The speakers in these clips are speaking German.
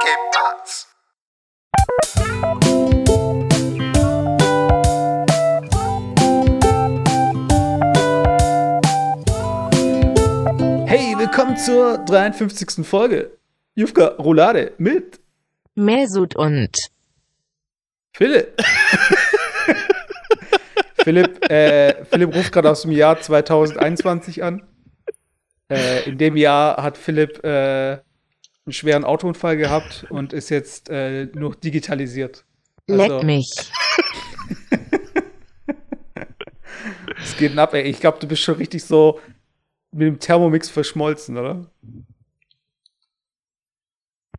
¿Qué? Hey, willkommen zur 53. Folge. Jufka Roulade mit Mesut und Philipp. Philipp, äh, Philipp ruft gerade aus dem Jahr 2021 an. Äh, in dem Jahr hat Philipp äh, einen schweren Autounfall gehabt und ist jetzt äh, nur digitalisiert. leck mich. Es geht ab, ey. Ich glaube, du bist schon richtig so mit dem Thermomix verschmolzen, oder?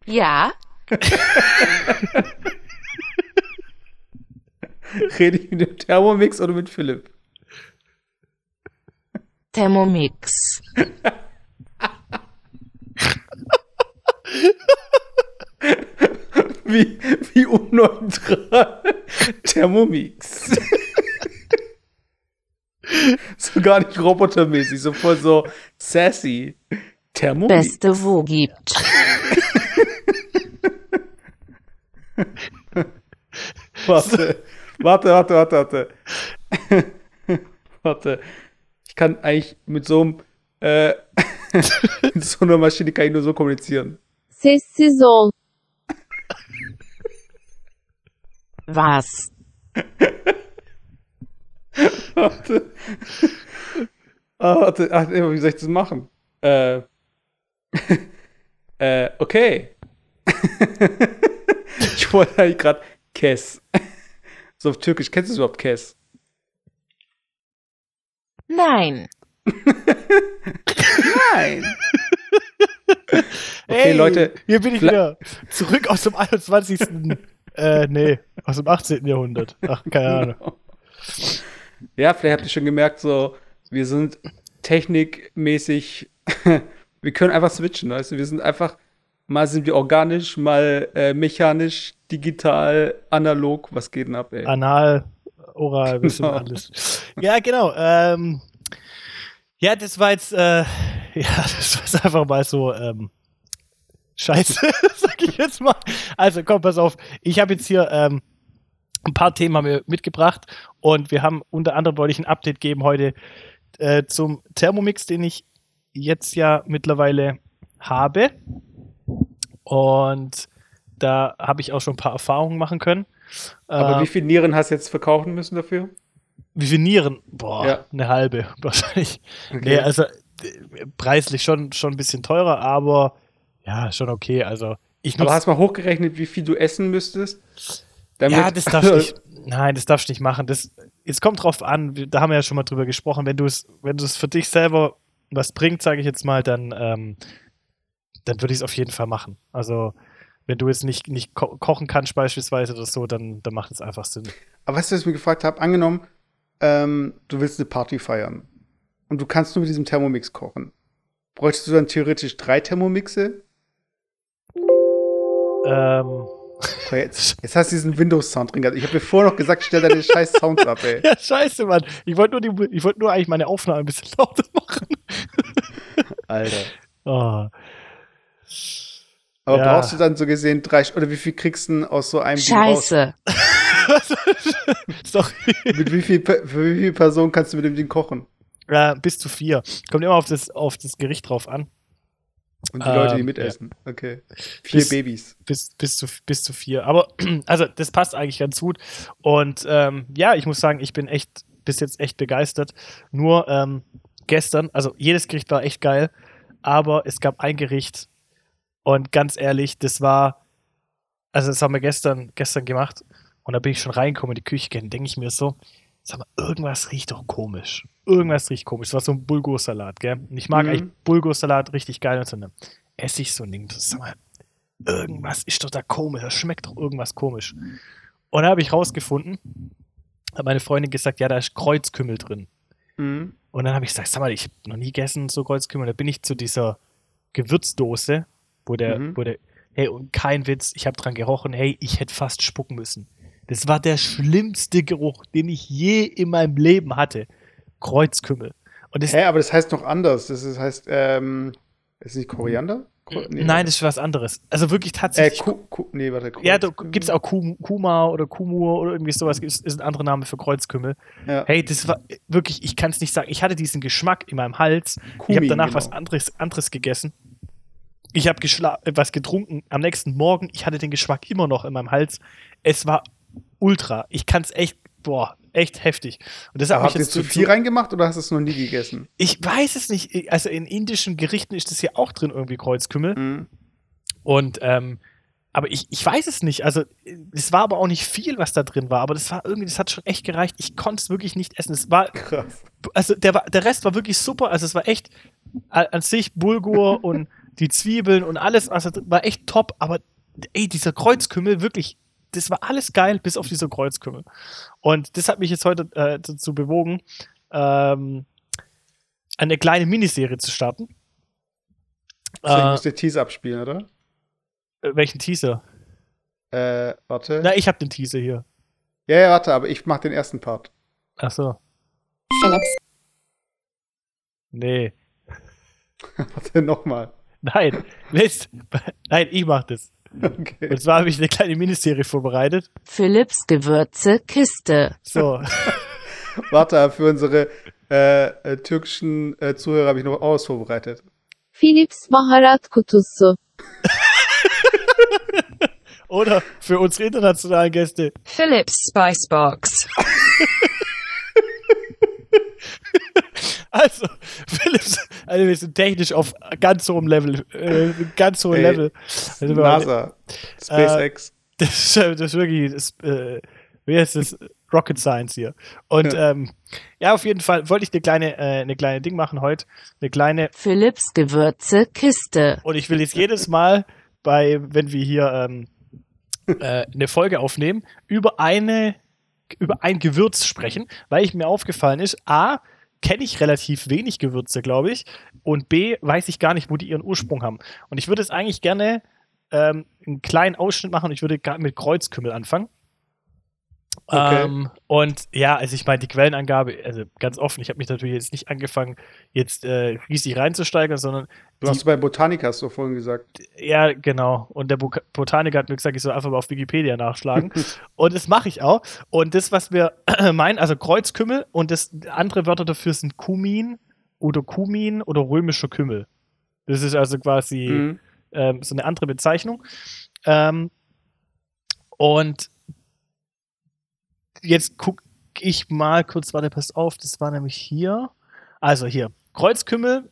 Ja, Rede ich mit dem Thermomix oder mit Philipp? Thermomix. Wie, wie unneutral. Thermomix. so gar nicht robotermäßig, so voll so sassy. Thermomix. Beste wo gibt. Warte, warte, warte, warte, warte. warte. Ich kann eigentlich mit so einem, äh, mit so einer Maschine kann ich nur so kommunizieren. Sessiz ol. Was? Warte. Ah, warte, ach, wie soll ich das machen? Äh, äh, okay. ich wollte eigentlich gerade Kes. so auf Türkisch. Kennst du überhaupt Kes? Nein. Nein. Okay, Hey, Leute. Hier bin ich wieder. Zurück aus dem 21. äh, nee, aus dem 18. Jahrhundert. Ach, keine Ahnung. Ja, vielleicht habt ihr schon gemerkt, so, wir sind technikmäßig, wir können einfach switchen, weißt du, wir sind einfach, mal sind wir organisch, mal äh, mechanisch, digital, analog, was geht denn ab, ey? Anal, oral, wir Genau. alles. Ja, genau. Ähm, ja, das war jetzt, äh, ja, das jetzt einfach mal so, ähm, Scheiße, sag ich jetzt mal. Also komm, pass auf. Ich habe jetzt hier ähm, ein paar Themen haben wir mitgebracht und wir haben unter anderem wollte ich ein Update geben heute äh, zum Thermomix, den ich jetzt ja mittlerweile habe. Und da habe ich auch schon ein paar Erfahrungen machen können. Aber Ähm, wie viel Nieren hast du jetzt verkaufen müssen dafür? wie viel Nieren? Boah, Ja. eine halbe wahrscheinlich. Okay. Nee, also preislich schon, schon ein bisschen teurer, aber ja, schon okay. Also ich Aber hast mal hochgerechnet, wie viel du essen müsstest? Ja, das darfst du nicht. Nein, das darfst du nicht machen. Das, es kommt drauf an, da haben wir ja schon mal drüber gesprochen, wenn du es, wenn du es für dich selber was bringt, sage ich jetzt mal, dann, ähm, dann würde ich es auf jeden Fall machen. Also wenn du jetzt nicht, nicht ko kochen kannst beispielsweise oder so, dann, dann macht es einfach Sinn. Aber was ich mir gefragt habe? Angenommen, ähm, du willst eine Party feiern und du kannst nur mit diesem Thermomix kochen. Bräuchtest du dann theoretisch drei Thermomixe? Ähm, Aber Jetzt, jetzt hast du diesen Windows-Sound drin gehabt. Ich habe dir vorher noch gesagt, stell deine scheiß Sounds ab, ey. ja, scheiße, Mann. Ich wollte nur, die- ich wollte nur eigentlich meine Aufnahme ein bisschen lauter machen. Alter. Oh. Aber Ja. brauchst du dann so gesehen drei, oder wie viel kriegst du denn aus so einem Ding raus? Scheiße. Sorry. Mit wie viel, für wie viele Personen kannst du mit dem Ding kochen? Äh, bis zu vier. Kommt immer auf das, auf das Gericht drauf an. Und die Leute, die Ähm, mitessen. Okay. Vier Bis- Babys. bis, bis, zu, bis zu vier. Aber also das passt eigentlich ganz gut. Und ähm, ja, ich muss sagen, ich bin echt bis jetzt echt begeistert. Nur ähm, gestern, also jedes Gericht war echt geil, aber es gab ein Gericht und ganz ehrlich, das war, also das haben wir gestern, gestern gemacht und da bin ich schon reingekommen in die Küche, denke ich mir so, sag mal, irgendwas riecht doch komisch. Irgendwas riecht komisch. Das war so ein Bulgursalat, gell? Und ich mag Mhm. eigentlich Bulgursalat richtig geil und so dann esse ich so ein Ding. Sag mal, irgendwas ist doch da komisch, das schmeckt doch irgendwas komisch. Und da habe ich rausgefunden, hat meine Freundin gesagt, ja, da ist Kreuzkümmel drin. Mhm. Und dann habe ich gesagt, sag mal, ich habe noch nie gegessen so Kreuzkümmel. Da bin ich zu dieser Gewürzdose, wo der, Mhm. wo der, hey, und kein Witz, ich habe dran gerochen, hey, ich hätte fast spucken müssen. Das war der schlimmste Geruch, den ich je in meinem Leben hatte. Kreuzkümmel. Und das, Hä, aber das heißt noch anders. Das ist, heißt, ähm, ist nicht Koriander? Kru- nee, Nein, das ist was anderes. Also wirklich Äh, tatsächlich. Ku, Ku, nee, warte. ja, da Kreuzkümmel. gibt es auch Kum, Kuma oder Kumur oder irgendwie sowas. Ist, ist ein anderer Name für Kreuzkümmel. Ja. Hey, das war wirklich, ich kann es nicht sagen. Ich hatte diesen Geschmack in meinem Hals. ich habe danach genau. was anderes, anderes gegessen. Ich habe was getrunken am nächsten Morgen. Ich hatte den Geschmack immer noch in meinem Hals. Es war ultra. Ich kann es echt, boah, echt heftig. Und das hat Aber mich jetzt zu viel reingemacht oder hast du es noch nie gegessen? Ich weiß es nicht. Also in indischen Gerichten ist das ja auch drin, irgendwie Kreuzkümmel. Mhm. Und, ähm, aber ich, ich weiß es nicht. Also, es war aber auch nicht viel, was da drin war. Aber das war irgendwie, das hat schon echt gereicht. Ich konnte es wirklich nicht essen. Es war, Krass. also der, der Rest war wirklich super. Also, es war echt an sich Bulgur und die Zwiebeln und alles. Also, war echt top. Aber, ey, dieser Kreuzkümmel, wirklich, das war alles geil, bis auf dieser Kreuzkümmel. Und das hat mich jetzt heute äh, dazu bewogen, ähm, eine kleine Miniserie zu starten. Deswegen Äh, musst du den Teaser abspielen, oder? äh, welchen Teaser? Äh, warte. Na, ich habe den Teaser hier. Ja, ja, warte, aber ich mach den ersten Part. Ach so. Philips, Nee. warte, nochmal. Nein. Mist. Nein, ich mach das. Okay. Und zwar habe ich eine kleine Miniserie vorbereitet. Philips Gewürze Kiste. So. Warte, für unsere äh, äh, türkischen äh, Zuhörer habe ich noch aus vorbereitet. Philips baharat kutusu. Oder für unsere internationalen Gäste. Philips Spice Box. Also, Philips, also wir sind technisch auf ganz hohem Level. Äh, ganz hohem Ey, Level. Also, NASA, SpaceX. Das ist, das ist wirklich, das, äh, wie heißt das? Rocket Science hier. Und Ja. ähm, ja, auf jeden Fall wollte ich eine kleine, äh, eine kleine Ding machen heute. Eine kleine Philips Gewürze Kiste. Und ich will jetzt jedes Mal bei, wenn wir hier ähm, äh, eine Folge aufnehmen, über eine, über ein Gewürz sprechen, weil ich mir aufgefallen ist, A, kenne ich relativ wenig Gewürze, glaube ich, und B, weiß ich gar nicht, wo die ihren Ursprung haben. Und ich würde es eigentlich gerne ähm, einen kleinen Ausschnitt machen ich würde mit Kreuzkümmel anfangen. Okay. Ähm, und ja, also ich meine, die Quellenangabe, also ganz offen, ich habe mich natürlich jetzt nicht angefangen, jetzt äh, riesig reinzusteigen, sondern Du hast bei Botanica hast du vorhin gesagt. ja, genau. Und der Bo Botaniker hat mir gesagt, ich soll einfach mal auf Wikipedia nachschlagen. und das mache ich auch. Und das, was wir meinen, also Kreuzkümmel und das andere Wörter dafür sind Kumin oder Kumin oder römischer Kümmel. Das ist also quasi Mhm. ähm, so eine andere Bezeichnung. Ähm, und jetzt gucke ich mal kurz, warte, passt auf, das war nämlich hier. Also hier, Kreuzkümmel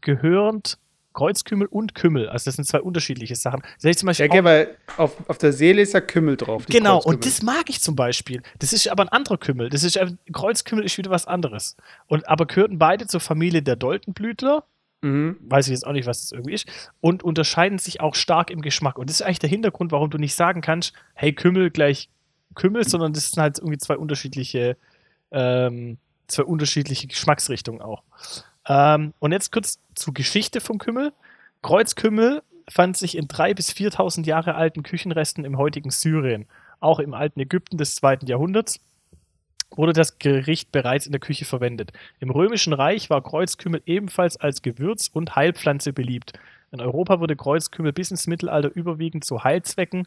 gehörend Kreuzkümmel und Kümmel. Also das sind zwei unterschiedliche Sachen. Das heißt zum Beispiel Ja, okay, weil auf, auf der Seele ist ja Kümmel drauf. Genau, und das mag ich zum Beispiel. Das ist aber ein anderer Kümmel. Das ist ein- Kreuzkümmel ist wieder was anderes. Und aber gehörten beide zur Familie der Doldenblütler. Mhm. Weiß ich jetzt auch nicht, was das irgendwie ist. Und unterscheiden sich auch stark im Geschmack. Und das ist eigentlich der Hintergrund, warum du nicht sagen kannst, hey, Kümmel gleich Kümmel, sondern das sind halt irgendwie zwei unterschiedliche, ähm, zwei unterschiedliche Geschmacksrichtungen auch. Ähm, und jetzt kurz zur Geschichte vom Kümmel. Kreuzkümmel fand sich in 3.000 bis 4.000 Jahre alten Küchenresten im heutigen Syrien. Auch im alten Ägypten des zweiten Jahrhunderts wurde das Gericht bereits in der Küche verwendet. Im Römischen Reich war Kreuzkümmel ebenfalls als Gewürz und Heilpflanze beliebt. In Europa wurde Kreuzkümmel bis ins Mittelalter überwiegend zu Heilzwecken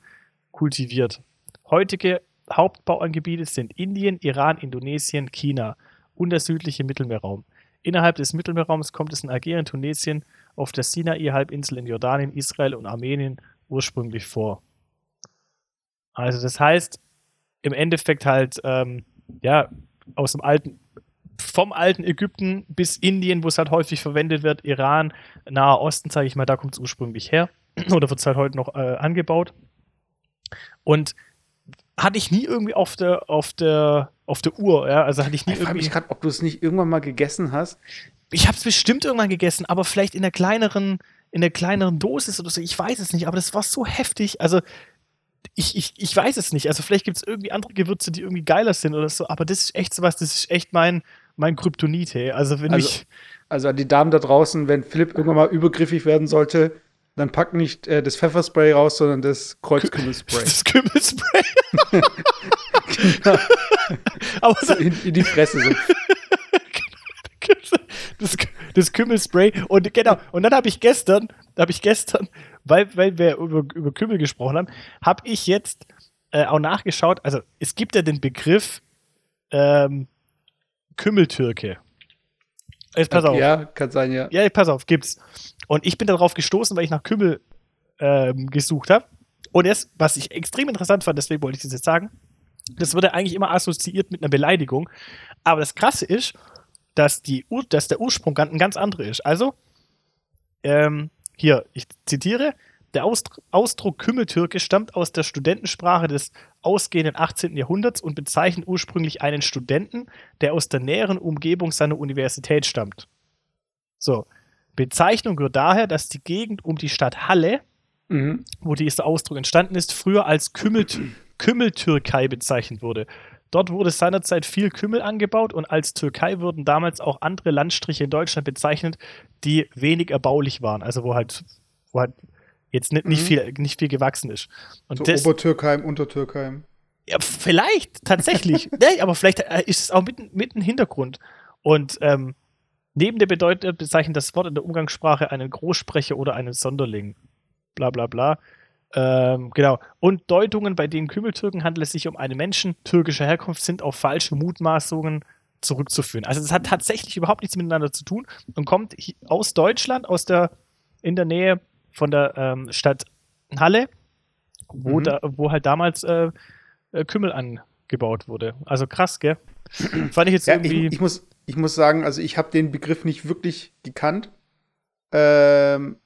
kultiviert. Heutige Hauptbauangebiete sind Indien, Iran, Indonesien, China und der südliche Mittelmeerraum. Innerhalb des Mittelmeerraums kommt es in Algerien, Tunesien, auf der Sinai-Halbinsel in Jordanien, Israel und Armenien ursprünglich vor. Also das heißt, im Endeffekt halt, ähm, ja, aus dem alten, vom alten Ägypten bis Indien, wo es halt häufig verwendet wird, Iran, Nahe Osten, sage ich mal, da kommt es ursprünglich her. Oder wird es halt heute noch äh, angebaut. Und hatte ich nie irgendwie auf der, auf der, auf der Uhr, ja, also hatte ich nie Ich frage irgendwie mich gerade, ob du es nicht irgendwann mal gegessen hast. ich habe es bestimmt irgendwann gegessen, aber vielleicht in der kleineren, in der kleineren Dosis oder so. Ich weiß es nicht, aber das war so heftig. Also ich, ich, ich weiß es nicht. Also vielleicht gibt es irgendwie andere Gewürze, die irgendwie geiler sind oder so. Aber das ist echt sowas, das ist echt mein, mein Kryptonit. Hey. Also wenn Also- ich Also an die Damen da draußen, wenn Philipp irgendwann mal übergriffig werden sollte, dann pack nicht äh, das Pfefferspray raus, sondern das Kreuzkümmelspray. das Kümmelspray. aber so in, in die Fresse. So. das, das Kümmelspray. Und genau, und dann habe ich gestern, habe ich gestern, weil, weil wir über, über Kümmel gesprochen haben, habe ich jetzt äh, auch nachgeschaut. Also es gibt ja den Begriff ähm, Kümmeltürke. Jetzt pass auf. Ja, kann sein, ja. Ja, pass auf, gibt's. Und ich bin darauf gestoßen, weil ich nach Kümmel ähm, gesucht habe. Und jetzt, was ich extrem interessant fand, deswegen wollte ich das jetzt sagen, das wurde eigentlich immer assoziiert mit einer Beleidigung. Aber das Krasse ist, dass, die, dass der Ursprung ganz- ein ganz anderer ist. Also, ähm, hier, ich zitiere, der Ausdr Ausdruck Kümmeltürke stammt aus der Studentensprache des ausgehenden 18. Jahrhunderts und bezeichnet ursprünglich einen Studenten, der aus der näheren Umgebung seiner Universität stammt. So, Bezeichnung rührt daher, dass die Gegend um die Stadt Halle, Mhm. wo dieser Ausdruck entstanden ist, früher als Kümmelt Kümmeltürkei bezeichnet wurde. Dort wurde seinerzeit viel Kümmel angebaut und als Türkei wurden damals auch andere Landstriche in Deutschland bezeichnet, die wenig erbaulich waren, also wo halt, wo halt jetzt nicht, nicht, Mhm. viel, nicht viel gewachsen ist. Und So das, Obertürkheim, Untertürkheim. ja, vielleicht, tatsächlich. nee, aber vielleicht äh, ist es auch mit, mit ein Hintergrund. Und ähm, neben der Bedeutung bezeichnet das Wort in der Umgangssprache einen Großsprecher oder einen Sonderling. Bla bla bla. Ähm, genau. Und Deutungen, bei denen Kümmeltürken handelt es sich um einen Menschen türkischer Herkunft, sind auf falsche Mutmaßungen zurückzuführen. Also das hat tatsächlich überhaupt nichts miteinander zu tun und kommt aus Deutschland, aus der in der Nähe von der ähm, Stadt Halle, wo, Mhm. da, wo halt damals äh, äh, Kümmel angebaut wurde. Also krass, gell? Fand ich jetzt Ja, ich, irgendwie. ich, muss, ich muss sagen, also ich habe den Begriff nicht wirklich gekannt. Ähm,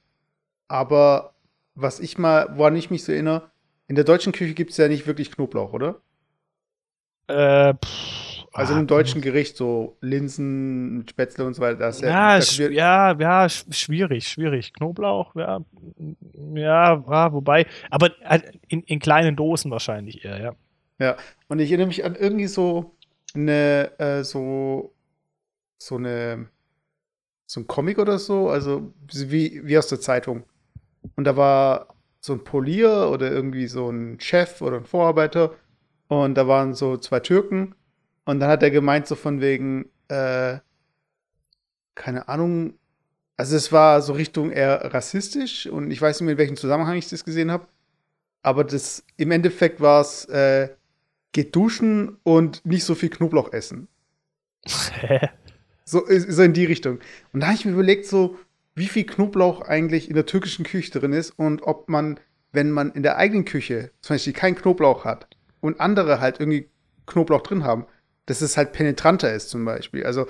aber was ich mal, woran ich mich so erinnere, in der deutschen Küche gibt es ja nicht wirklich Knoblauch, oder? äh, pff, Also ah, im deutschen Gericht so Linsen, Spätzle und so weiter. Das ist Ja, ja, ja, sch schwierig, schwierig. Knoblauch, ja, ja, ja wobei, aber halt in, in kleinen Dosen wahrscheinlich eher, ja. Ja, und ich erinnere mich an irgendwie so eine, äh, so, so eine, so ein Comic oder so, also wie, wie aus der Zeitung. Und da war so ein Polier oder irgendwie so ein Chef oder ein Vorarbeiter und da waren so zwei Türken und dann hat er gemeint so von wegen, äh, keine Ahnung, also es war so Richtung eher rassistisch und ich weiß nicht mehr, in welchem Zusammenhang ich das gesehen habe, aber das, im Endeffekt war es, äh, geht duschen und nicht so viel Knoblauch essen. So, so in die Richtung. Und da habe ich mir überlegt, so, wie viel Knoblauch eigentlich in der türkischen Küche drin ist und ob man, wenn man in der eigenen Küche zum Beispiel keinen Knoblauch hat und andere halt irgendwie Knoblauch drin haben, dass es halt penetranter ist zum Beispiel. Also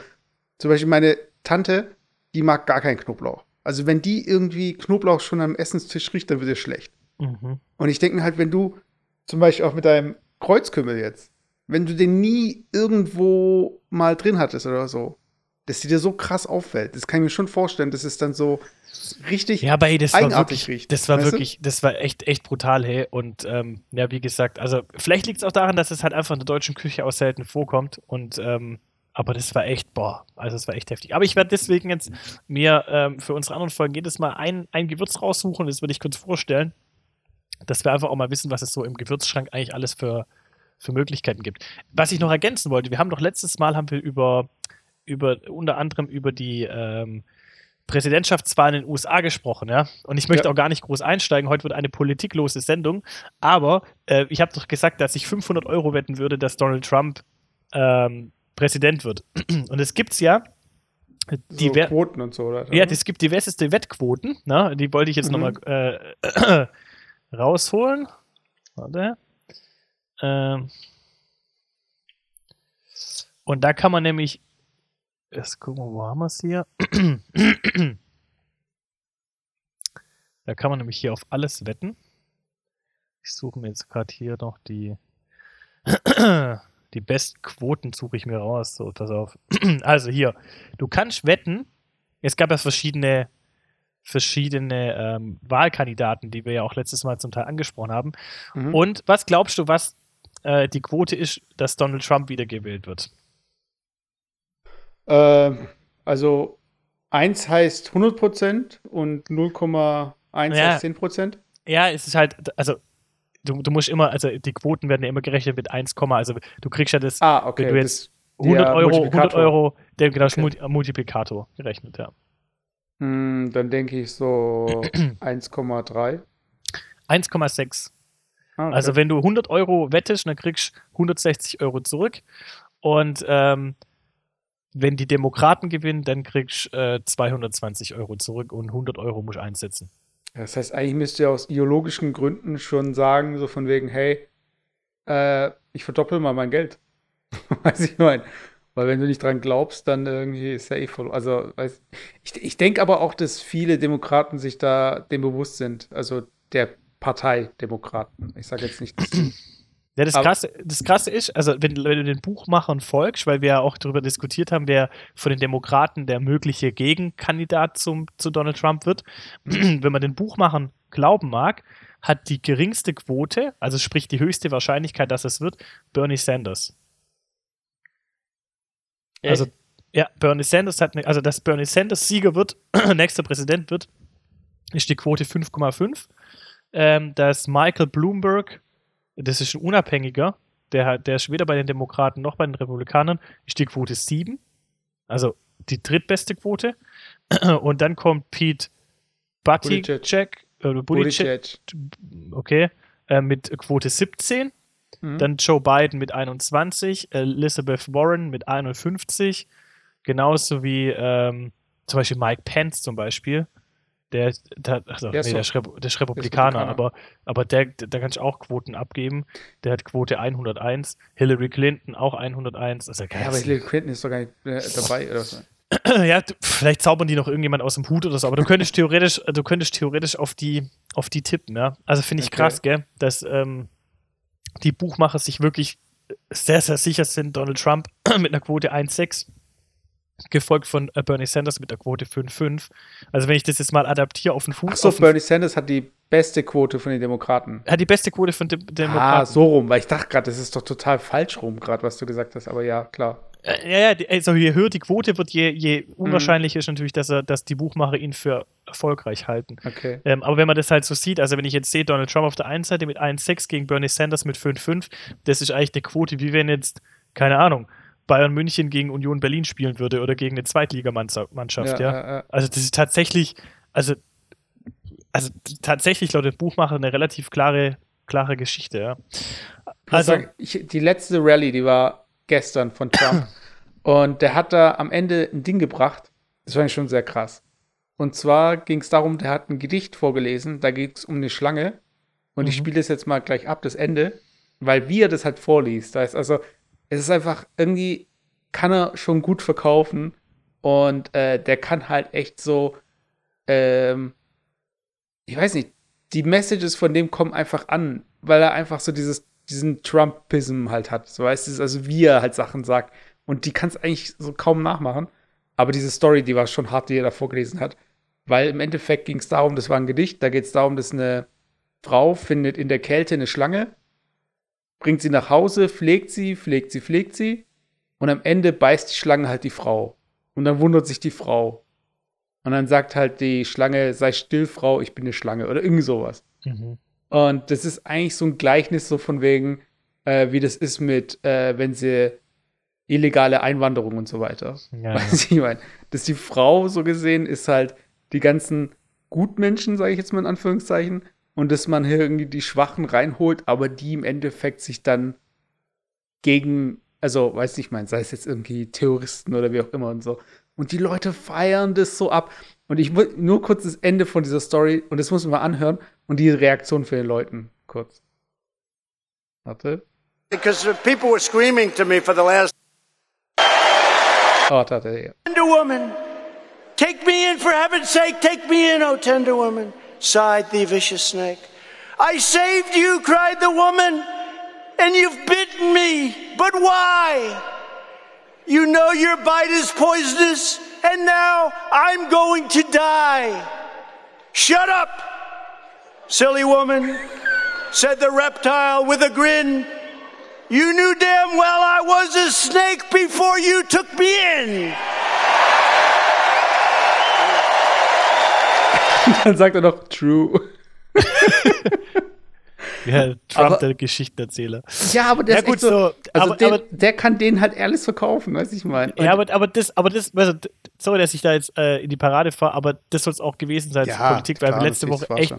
zum Beispiel meine Tante, die mag gar keinen Knoblauch. Also wenn die irgendwie Knoblauch schon am Essenstisch riecht, dann wird es schlecht. mhm. Und ich denke halt, wenn du zum Beispiel auch mit deinem Kreuzkümmel jetzt, wenn du den nie irgendwo mal drin hattest oder so, dass dir so krass auffällt, das kann ich mir schon vorstellen, dass es dann so richtig Ja, aber ey, das war eigenartig wirklich, riecht. das war weißt du? wirklich, das war echt, echt brutal, hey. Und ähm, ja, wie gesagt, also vielleicht liegt es auch daran, dass es halt einfach in der deutschen Küche auch selten vorkommt. Und ähm, aber das war echt, boah, also es war echt heftig. Aber ich werde deswegen jetzt mir ähm, für unsere anderen Folgen jedes Mal ein, ein Gewürz raussuchen, das würde ich kurz vorstellen, dass wir einfach auch mal wissen, was es so im Gewürzschrank eigentlich alles für, für Möglichkeiten gibt. Was ich noch ergänzen wollte, wir haben doch letztes Mal haben wir über, über unter anderem über die ähm, Präsidentschaftswahlen in den USA gesprochen, ja. Und ich möchte Ja. auch gar nicht groß einsteigen. Heute wird eine politiklose Sendung. Aber äh, ich habe doch gesagt, dass ich 500 Euro wetten würde, dass Donald Trump ähm, Präsident wird. Und es gibt's ja. Die so Quoten und so, oder? ja, es gibt diverseste Wettquoten. Ne? Die wollte ich jetzt Mhm. nochmal äh, rausholen. Warte. Ähm. Und da kann man nämlich. Erst gucken, wir, wo haben wir es hier? da kann man nämlich hier auf alles wetten. Ich suche mir jetzt gerade hier noch die. die besten Quoten suche ich mir raus. So, pass auf. also hier. Du kannst wetten. Es gab ja verschiedene verschiedene ähm, Wahlkandidaten, die wir ja auch letztes Mal zum Teil angesprochen haben. Mhm. Und was glaubst du, was äh, die Quote ist, dass Donald Trump wiedergewählt wird? Ähm, also 1 heißt 100% und 0,1 Ja. heißt 10%. Ja, es ist halt, also du, du musst immer, also die Quoten werden ja immer gerechnet mit 1, also du kriegst ja das Ah, okay. Wenn du jetzt das- 100 der Euro, 100 Multiplikator. Euro, der genau, Okay. Multi- Multiplikator gerechnet, ja. Hm, dann denke ich so 1,3. 1,6. Ah, okay. Also wenn du 100 Euro wettest, dann kriegst du 160 Euro zurück. Und ähm, wenn die Demokraten gewinnen, dann kriegst du äh, 220 Euro zurück und 100 Euro musst einsetzen. Das heißt, eigentlich müsst ihr aus ideologischen Gründen schon sagen, so von wegen, hey, äh, ich verdoppel mal mein Geld. weiß ich mein. Weil wenn du nicht dran glaubst, dann irgendwie ist ja eh voll. Also, weiß, ich, ich denke aber auch, dass viele Demokraten sich da dem bewusst sind. Also der Partei Demokraten. Ich sage jetzt nicht, dass Ja, das Krasse, das Krasse ist, also wenn, wenn du den Buchmachern folgst, weil wir ja auch darüber diskutiert haben, wer von den Demokraten der mögliche Gegenkandidat zum, zu Donald Trump wird, wenn man den Buchmachern glauben mag, hat die geringste Quote, also sprich die höchste Wahrscheinlichkeit, dass es wird, Bernie Sanders. Also, ja, Bernie Sanders hat, ne, also dass Bernie Sanders Sieger wird, nächster Präsident wird, ist die Quote 5,5. Ähm, dass Michael Bloomberg, das ist ein Unabhängiger, der, der ist weder bei den Demokraten noch bei den Republikanern, ist die Quote 7. Also die drittbeste Quote. Und dann kommt Pete Buttigieg, äh, Buttigieg. okay, äh, mit Quote 17. Mhm. Dann Joe Biden mit 21, Elizabeth Warren mit 51, genauso wie ähm, zum Beispiel Mike Pence zum Beispiel. Der, der, also, Der ist nee, der, Repu- der ist Republikaner, aber, aber der, da kann ich auch Quoten abgeben. Der hat Quote 101, Hillary Clinton auch 101. Also, Ja, aber Hillary Clinton ist doch gar nicht äh, dabei. Oder was? ja, vielleicht zaubern die noch irgendjemand aus dem Hut oder so, aber du könntest theoretisch, du könntest theoretisch auf die, auf die tippen, ja. Also finde ich Okay. krass, gell, dass ähm, die Buchmacher sich wirklich sehr, sehr sicher sind, Donald Trump mit einer Quote 1,6, gefolgt von äh, Bernie Sanders mit einer Quote 5,5. Also wenn ich das jetzt mal adaptiere auf den Fuß, Ach so, auf den, Bernie Sanders hat die beste Quote von den Demokraten. hat die beste Quote von Dem Ah, Demokraten. so rum, weil ich dachte gerade, das ist doch total falsch rum, gerade was du gesagt hast, aber ja, klar. Äh, Ja, ja, also je höher die Quote wird, je, je Mhm. unwahrscheinlicher ist natürlich, dass, er, dass die Buchmacher ihn für erfolgreich halten. Okay. Ähm, aber wenn man das halt so sieht, also wenn ich jetzt sehe, Donald Trump auf der einen Seite mit 1,6 gegen Bernie Sanders mit 5,5, das ist eigentlich eine Quote, wie wenn jetzt, keine Ahnung, Bayern München gegen Union Berlin spielen würde oder gegen eine Zweitligamannschaft, ja. ja, ja. Also das ist tatsächlich, also, also tatsächlich laut dem Buchmacher eine relativ klare, klare Geschichte, ja. Ich Also, sagen, ich, die letzte Rallye, die war gestern von Trump. und der hat da am Ende ein Ding gebracht. Das fand ich schon sehr krass. Und zwar ging es darum, der hat ein Gedicht vorgelesen. Da geht es um eine Schlange. Und ich Mhm. spiele das jetzt mal gleich ab, das Ende. Weil wie er das halt vorliest. Da ist also, es ist einfach irgendwie, kann er schon gut verkaufen. Und äh, der kann halt echt so, ähm, ich weiß nicht, die Messages von dem kommen einfach an, weil er einfach so dieses, diesen Trumpism halt hat. So weißt du, also wie er halt Sachen sagt. Und die kannst eigentlich so kaum nachmachen. Aber diese Story, die war schon hart, die er da vorgelesen hat. Weil im Endeffekt ging es darum, das war ein Gedicht, da geht es darum, dass eine Frau findet in der Kälte eine Schlange, bringt sie nach Hause, pflegt sie, pflegt sie, pflegt sie. Und am Ende beißt die Schlange halt die Frau. Und dann wundert sich die Frau. Und dann sagt halt die Schlange, sei still, Frau, ich bin eine Schlange. Oder irgend sowas. mhm. Und das ist eigentlich so ein Gleichnis so von wegen, äh, wie das ist mit, äh, wenn sie illegale Einwanderung und so weiter. ja, ja. Weiß ich meine, dass die Frau so gesehen ist halt die ganzen Gutmenschen, sage ich jetzt mal in Anführungszeichen, und dass man hier irgendwie die Schwachen reinholt, aber die im Endeffekt sich dann gegen, also weiß nicht, ich meine, sei es jetzt irgendwie Terroristen oder wie auch immer und so. Und die Leute feiern das so ab. Und ich will nur kurz das Ende von dieser Story, und das muss man mal anhören, und die Reaktion von den Leuten kurz. Warte. Because the people were screaming to me for the last Oh, warte, ja. tender woman. Take me in for heaven's sake, take me in, oh tender woman, sighed the vicious snake. I saved you, cried the woman, and you've bitten me. But why? You know your bite is poisonous, and now I'm going to die. Shut up, silly woman, said the reptile with a grin. You knew damn well I was a snake before you took me in. Dann sagt er noch True. Ja, Trump, Aber- der Geschichtenerzähler. Ja, aber der Ja, ist gut, echt so, so, also aber- den, aber- der kann denen halt alles verkaufen, weißt du, ich meine. Ja, aber, aber das, aber das, also, sorry, dass ich da jetzt äh, in die Parade fahre, aber das soll es auch gewesen sein zur Politik, weil wir letzte Woche echt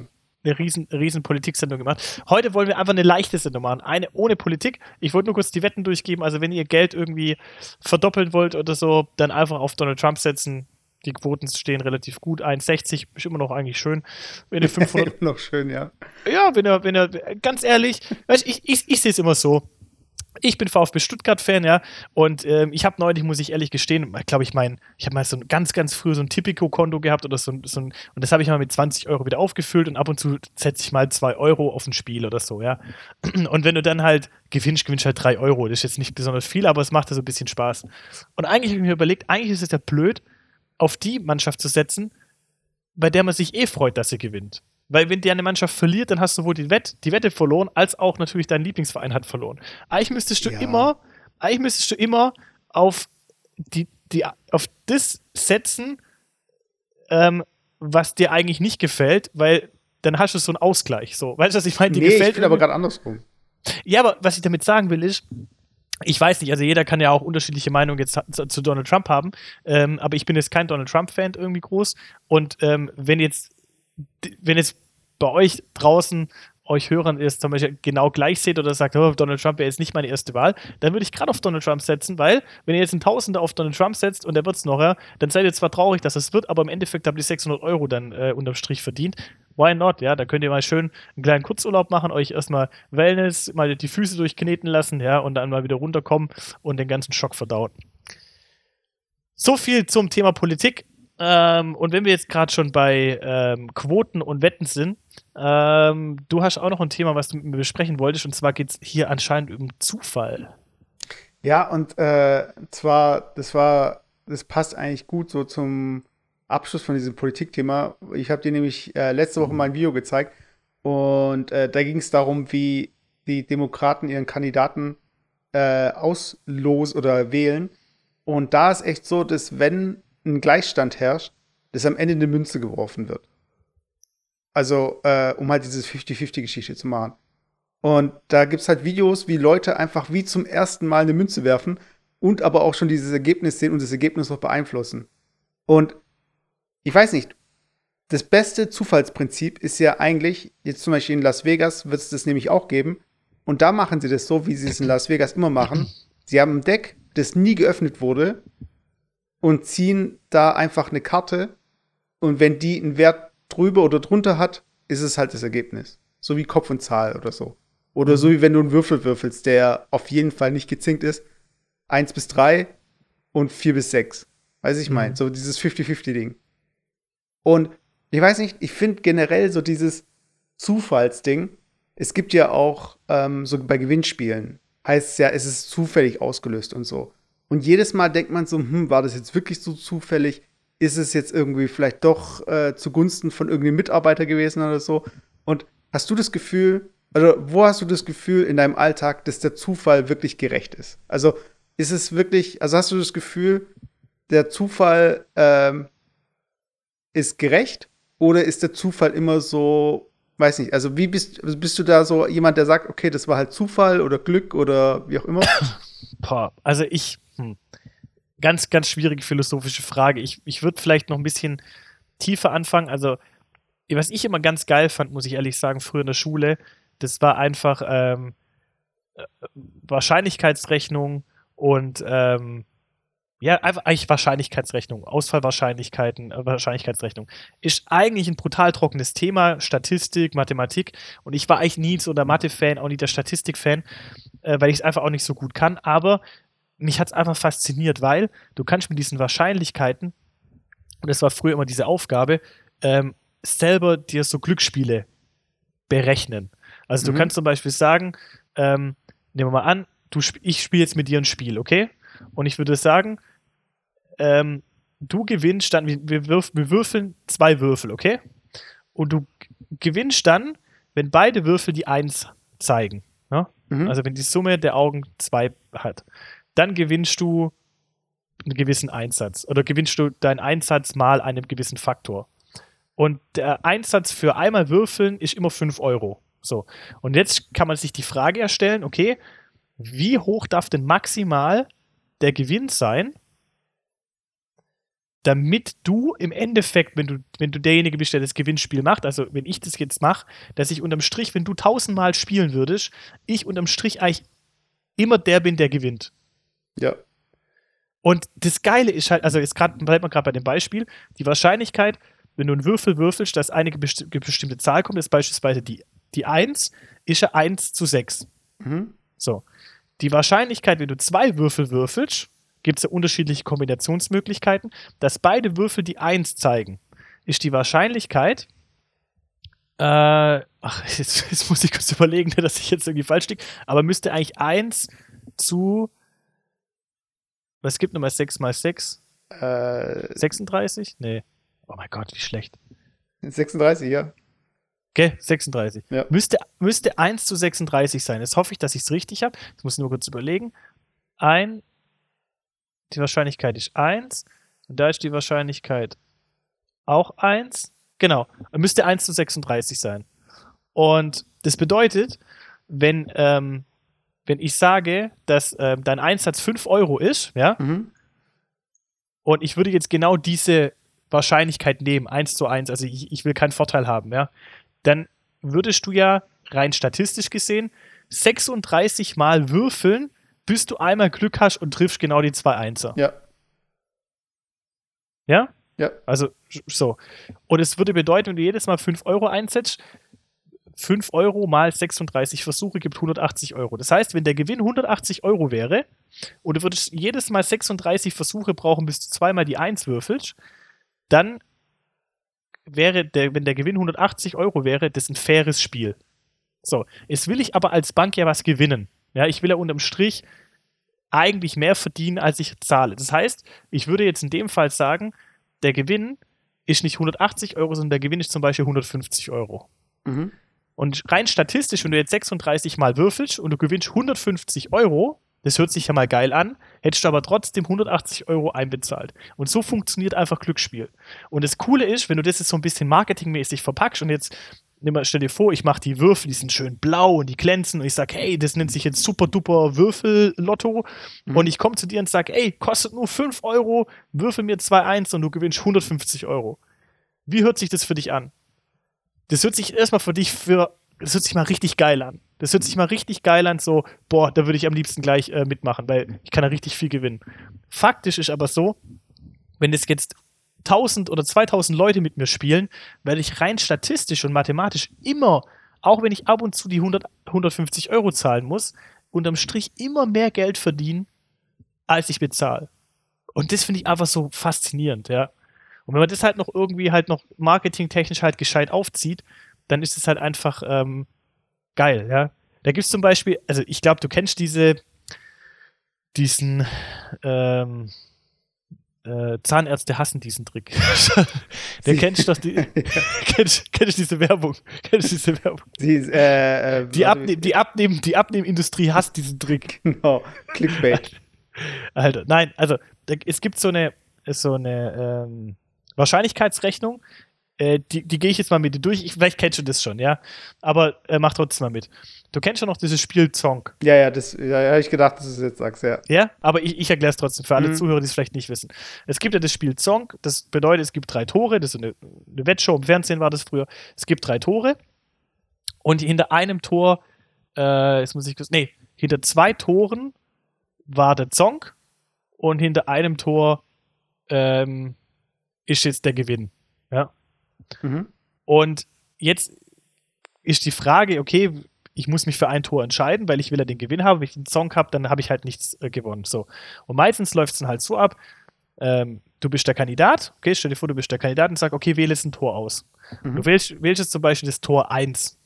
eine riesen, riesen Politiksendung gemacht. Heute wollen wir einfach eine leichte Sendung machen. Eine ohne Politik. Ich wollte nur kurz die Wetten durchgeben. Also, wenn ihr Geld irgendwie verdoppeln wollt oder so, dann einfach auf Donald Trump setzen. Die Quoten stehen relativ gut. 1,60 ist immer noch eigentlich schön. Wenn ihr 500 noch schön, ja. ja, wenn er, wenn er, ganz ehrlich, weißt, ich, ich, ich sehe es immer so. Ich bin VfB Stuttgart-Fan, ja, und ähm, ich habe neulich, muss ich ehrlich gestehen, glaube ich, mein, ich habe mal so ein ganz, ganz früh so ein Tipico-Konto gehabt oder so, so ein, und das habe ich mal mit 20 Euro wieder aufgefüllt und ab und zu setze ich mal 2 Euro auf ein Spiel oder so, ja. Und wenn du dann halt gewinnst, gewinnst halt 3 Euro. Das ist jetzt nicht besonders viel, aber es macht ja so ein bisschen Spaß. Und eigentlich habe ich mir überlegt, eigentlich ist es ja blöd, auf die Mannschaft zu setzen, bei der man sich eh freut, dass sie gewinnt. Weil wenn dir eine Mannschaft verliert, dann hast du wohl die, Wett, die Wette verloren, als auch natürlich dein Lieblingsverein hat verloren. Eigentlich müsstest du Ja. immer, eigentlich müsstest du immer auf die, die, auf das setzen, ähm, was dir eigentlich nicht gefällt, weil dann hast du so einen Ausgleich. So, weißt du, was ich meine? Dir Nee, ich gefällt bin aber gerade andersrum. ja, aber was ich damit sagen will, ist, ich weiß nicht, also jeder kann ja auch unterschiedliche Meinungen jetzt zu, Donald Trump haben, ähm, aber ich bin jetzt kein Donald Trump-Fan irgendwie groß. Und ähm, wenn jetzt, wenn jetzt bei euch draußen euch Hörern ist zum Beispiel genau gleich seht oder sagt, oh, Donald Trump wäre jetzt nicht meine erste Wahl, dann würde ich gerade auf Donald Trump setzen, weil wenn ihr jetzt einen Tausender auf Donald Trump setzt und der wird es noch, ja, dann seid ihr zwar traurig, dass es wird, aber im Endeffekt habt ihr 600 Euro dann äh, unterm Strich verdient. Why not? Ja, da könnt ihr mal schön einen kleinen Kurzurlaub machen, euch erstmal Wellness, mal die Füße durchkneten lassen, ja, und dann mal wieder runterkommen und den ganzen Schock verdauen. So viel zum Thema Politik. Ähm, und wenn wir jetzt gerade schon bei ähm, Quoten und Wetten sind, ähm, du hast auch noch ein Thema, was du mit mir besprechen wolltest, und zwar geht es hier anscheinend um Zufall. Ja, und äh, zwar, das war, das passt eigentlich gut so zum Abschluss von diesem Politikthema. Ich habe dir nämlich äh, letzte Woche mal ein Video gezeigt und äh, da ging es darum, wie die Demokraten ihren Kandidaten äh, auslos oder wählen. Und da ist echt so, dass wenn ein Gleichstand herrscht, dass am Ende eine Münze geworfen wird. Also, äh, um halt diese 50-50-Geschichte zu machen. Und da gibt's halt Videos, wie Leute einfach wie zum ersten Mal eine Münze werfen und aber auch schon dieses Ergebnis sehen und das Ergebnis noch beeinflussen. Und ich weiß nicht, das beste Zufallsprinzip ist ja eigentlich, jetzt zum Beispiel in Las Vegas wird es das nämlich auch geben. Und da machen sie das so, wie sie es in Las Vegas immer machen. Sie haben ein Deck, das nie geöffnet wurde und ziehen da einfach eine Karte. Und wenn die einen Wert drüber oder drunter hat, ist es halt das Ergebnis. So wie Kopf und Zahl oder so. Oder so wie wenn du einen Würfel würfelst, der auf jeden Fall nicht gezinkt ist. Eins bis drei und vier bis sechs. Weiß ich mein, so dieses 50-50-Ding. Und ich weiß nicht, ich finde generell so dieses Zufallsding, es gibt ja auch ähm, so bei Gewinnspielen, heißt es ja, es ist zufällig ausgelöst und so. Und jedes Mal denkt man so, hm, war das jetzt wirklich so zufällig? Ist es jetzt irgendwie vielleicht doch äh, zugunsten von irgendeinem Mitarbeiter gewesen oder so? Und hast du das Gefühl, also wo hast du das Gefühl in deinem Alltag, dass der Zufall wirklich gerecht ist? Also ist es wirklich, also hast du das Gefühl, der Zufall ähm, ist gerecht oder ist der Zufall immer so, weiß nicht, also wie bist, also bist du da so jemand, der sagt, okay, das war halt Zufall oder Glück oder wie auch immer? Boah, also ich, hm, ganz, ganz schwierige philosophische Frage. Ich, ich würde vielleicht noch ein bisschen tiefer anfangen. Also, was ich immer ganz geil fand, muss ich ehrlich sagen, früher in der Schule, das war einfach ähm, äh, Wahrscheinlichkeitsrechnung und ähm, ja, einfach eigentlich Wahrscheinlichkeitsrechnung, Ausfallwahrscheinlichkeiten, äh, Wahrscheinlichkeitsrechnung. Ist eigentlich ein brutal trockenes Thema, Statistik, Mathematik. Und ich war eigentlich nie so der Mathe-Fan, auch nie der Statistik-Fan, äh, weil ich es einfach auch nicht so gut kann. Aber mich hat es einfach fasziniert, weil du kannst mit diesen Wahrscheinlichkeiten, und das war früher immer diese Aufgabe, ähm, selber dir so Glücksspiele berechnen. Also du Mhm. kannst zum Beispiel sagen, ähm, nehmen wir mal an, du, ich spiele jetzt mit dir ein Spiel, okay? Und ich würde sagen, ähm, du gewinnst dann, wir, wir, würf, wir würfeln zwei Würfel, okay? Und du gewinnst dann, wenn beide Würfel die Eins zeigen. Ne? Mhm. Also wenn die Summe der Augen zwei hat, dann gewinnst du einen gewissen Einsatz oder gewinnst du deinen Einsatz mal einem gewissen Faktor. Und der Einsatz für einmal würfeln ist immer 5 Euro. So. Und jetzt kann man sich die Frage erstellen, okay, wie hoch darf denn maximal der Gewinn sein, damit du im Endeffekt, wenn du, wenn du derjenige bist, der das Gewinnspiel macht, also wenn ich das jetzt mache, dass ich unterm Strich, wenn du tausendmal spielen würdest, ich unterm Strich eigentlich immer der bin, der gewinnt. Ja. Und das Geile ist halt, also jetzt gerade bleibt man gerade bei dem Beispiel, die Wahrscheinlichkeit, wenn du einen Würfel würfelst, dass eine besti bestimmte Zahl kommt, ist beispielsweise die, die 1, ist ja 1 zu 6. Mhm. So. Die Wahrscheinlichkeit, wenn du zwei Würfel würfelst, gibt es ja unterschiedliche Kombinationsmöglichkeiten, dass beide Würfel die 1 zeigen, ist die Wahrscheinlichkeit, äh, ach, jetzt, jetzt muss ich kurz überlegen, dass ich jetzt irgendwie falsch liege, aber müsste eigentlich 1 zu, was gibt nochmal 6 mal 6? Äh, 36? Nee. Oh mein Gott, wie schlecht. 36, ja. Okay, 36. Ja. Müsste, müsste 1 zu 36 sein. Jetzt hoffe ich, dass ich es richtig habe. Jetzt muss ich nur kurz überlegen. Ein, die Wahrscheinlichkeit ist 1. Und da ist die Wahrscheinlichkeit auch 1. Genau. Müsste 1 zu 36 sein. Und das bedeutet, wenn, ähm, wenn ich sage, dass ähm, dein Einsatz 5 Euro ist, ja, Mhm. und ich würde jetzt genau diese Wahrscheinlichkeit nehmen, 1 zu 1, also ich, ich will keinen Vorteil haben, ja, dann würdest du ja rein statistisch gesehen 36 Mal würfeln, bis du einmal Glück hast und triffst genau die zwei Einser. Ja. Ja? Ja. Also so. Und es würde bedeuten, wenn du jedes Mal 5 Euro einsetzt, 5 Euro mal 36 Versuche gibt 180 Euro. Das heißt, wenn der Gewinn 180 Euro wäre und du würdest jedes Mal 36 Versuche brauchen, bis du zweimal die 1 würfelst, dann wäre der, wenn der Gewinn 180 Euro wäre, das ein faires Spiel. So, jetzt will ich aber als Bank ja was gewinnen. Ja, ich will ja unterm Strich eigentlich mehr verdienen, als ich zahle. Das heißt, ich würde jetzt in dem Fall sagen, der Gewinn ist nicht 180 Euro, sondern der Gewinn ist zum Beispiel 150 Euro. Mhm. Und rein statistisch, wenn du jetzt 36 Mal würfelst und du gewinnst 150 Euro, das hört sich ja mal geil an, hättest du aber trotzdem 180 Euro einbezahlt. Und so funktioniert einfach Glücksspiel. Und das Coole ist, wenn du das jetzt so ein bisschen marketingmäßig verpackst und jetzt nimm mal, stell dir vor, ich mache die Würfel, die sind schön blau und die glänzen und ich sage, hey, das nennt sich jetzt super duper Würfel-Lotto und ich komme zu dir und sage, ey, kostet nur 5 Euro, würfel mir 2-1 und du gewinnst 150 Euro. Wie hört sich das für dich an? Das hört sich erstmal für dich für, das hört sich mal richtig geil an. Das hört sich mal richtig geil an, so, boah, da würde ich am liebsten gleich äh, mitmachen, weil ich kann da richtig viel gewinnen. Faktisch ist aber so, wenn es jetzt 1000 oder 2000 Leute mit mir spielen, werde ich rein statistisch und mathematisch immer, auch wenn ich ab und zu die 100, 150 Euro zahlen muss, unterm Strich immer mehr Geld verdienen, als ich bezahle. Und das finde ich einfach so faszinierend, ja. Und wenn man das halt noch irgendwie halt noch marketingtechnisch halt gescheit aufzieht, dann ist es halt einfach ähm, geil, ja. Da gibt es zum Beispiel, also ich glaube, du kennst diese, diesen, ähm, äh, Zahnärzte hassen diesen Trick. Der kennst doch die, kennst, kennst diese Werbung? Kennst diese Werbung? Sie, äh, äh, Die, Abnehm, die, Abnehmen, die Abnehmindustrie hasst diesen Trick. Genau, Clickbait. Alter, nein, also da, es gibt so eine, so eine ähm, Wahrscheinlichkeitsrechnung, äh, die, die gehe ich jetzt mal mit dir durch. Ich, vielleicht kennst du das schon, ja. Aber äh, mach trotzdem mal mit. Du kennst ja noch dieses Spiel Zonk. ja, ja, das ja, ja, habe ich gedacht, dass du es jetzt sagst, ja. Ja, aber ich, ich erkläre es trotzdem für alle Mhm. Zuhörer, die es vielleicht nicht wissen. Es gibt ja das Spiel Zonk, das bedeutet, es gibt drei Tore, das ist eine, eine Wettshow im Fernsehen war das früher. Es gibt drei Tore und hinter einem Tor, äh, jetzt muss ich kurz, nee, hinter zwei Toren war der Zonk und hinter einem Tor ähm, ist jetzt der Gewinn. Ja. Mhm. Und jetzt ist die Frage, okay, ich muss mich für ein Tor entscheiden, weil ich will ja den Gewinn haben. Wenn ich den Song habe, dann habe ich halt nichts äh, gewonnen. So. Und meistens läuft es dann halt so ab, ähm, du bist der Kandidat, okay, stell dir vor, du bist der Kandidat und sag, okay, wähle jetzt ein Tor aus. Mhm. Du wählst, wählst jetzt zum Beispiel das Tor 1.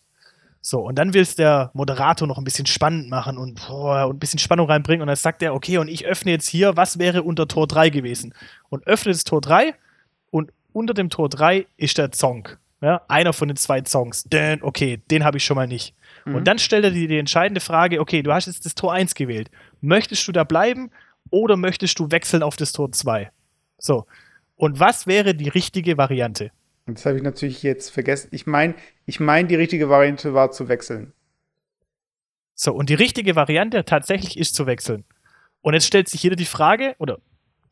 So, und dann willst der Moderator noch ein bisschen spannend machen und, boah, und ein bisschen Spannung reinbringen. Und dann sagt er, okay, und ich öffne jetzt hier, was wäre unter Tor 3 gewesen? Und öffne das Tor 3 und unter dem Tor 3 ist der Zonk. Ja, einer von den zwei Songs. Den, okay, den habe ich schon mal nicht. Mhm. Und dann stellt er dir die entscheidende Frage, okay, du hast jetzt das Tor 1 gewählt. Möchtest du da bleiben oder möchtest du wechseln auf das Tor 2? So. Und was wäre die richtige Variante? Das habe ich natürlich jetzt vergessen. Ich meine, ich meine, die richtige Variante war zu wechseln. So, und die richtige Variante tatsächlich ist zu wechseln. Und jetzt stellt sich jeder die Frage, oder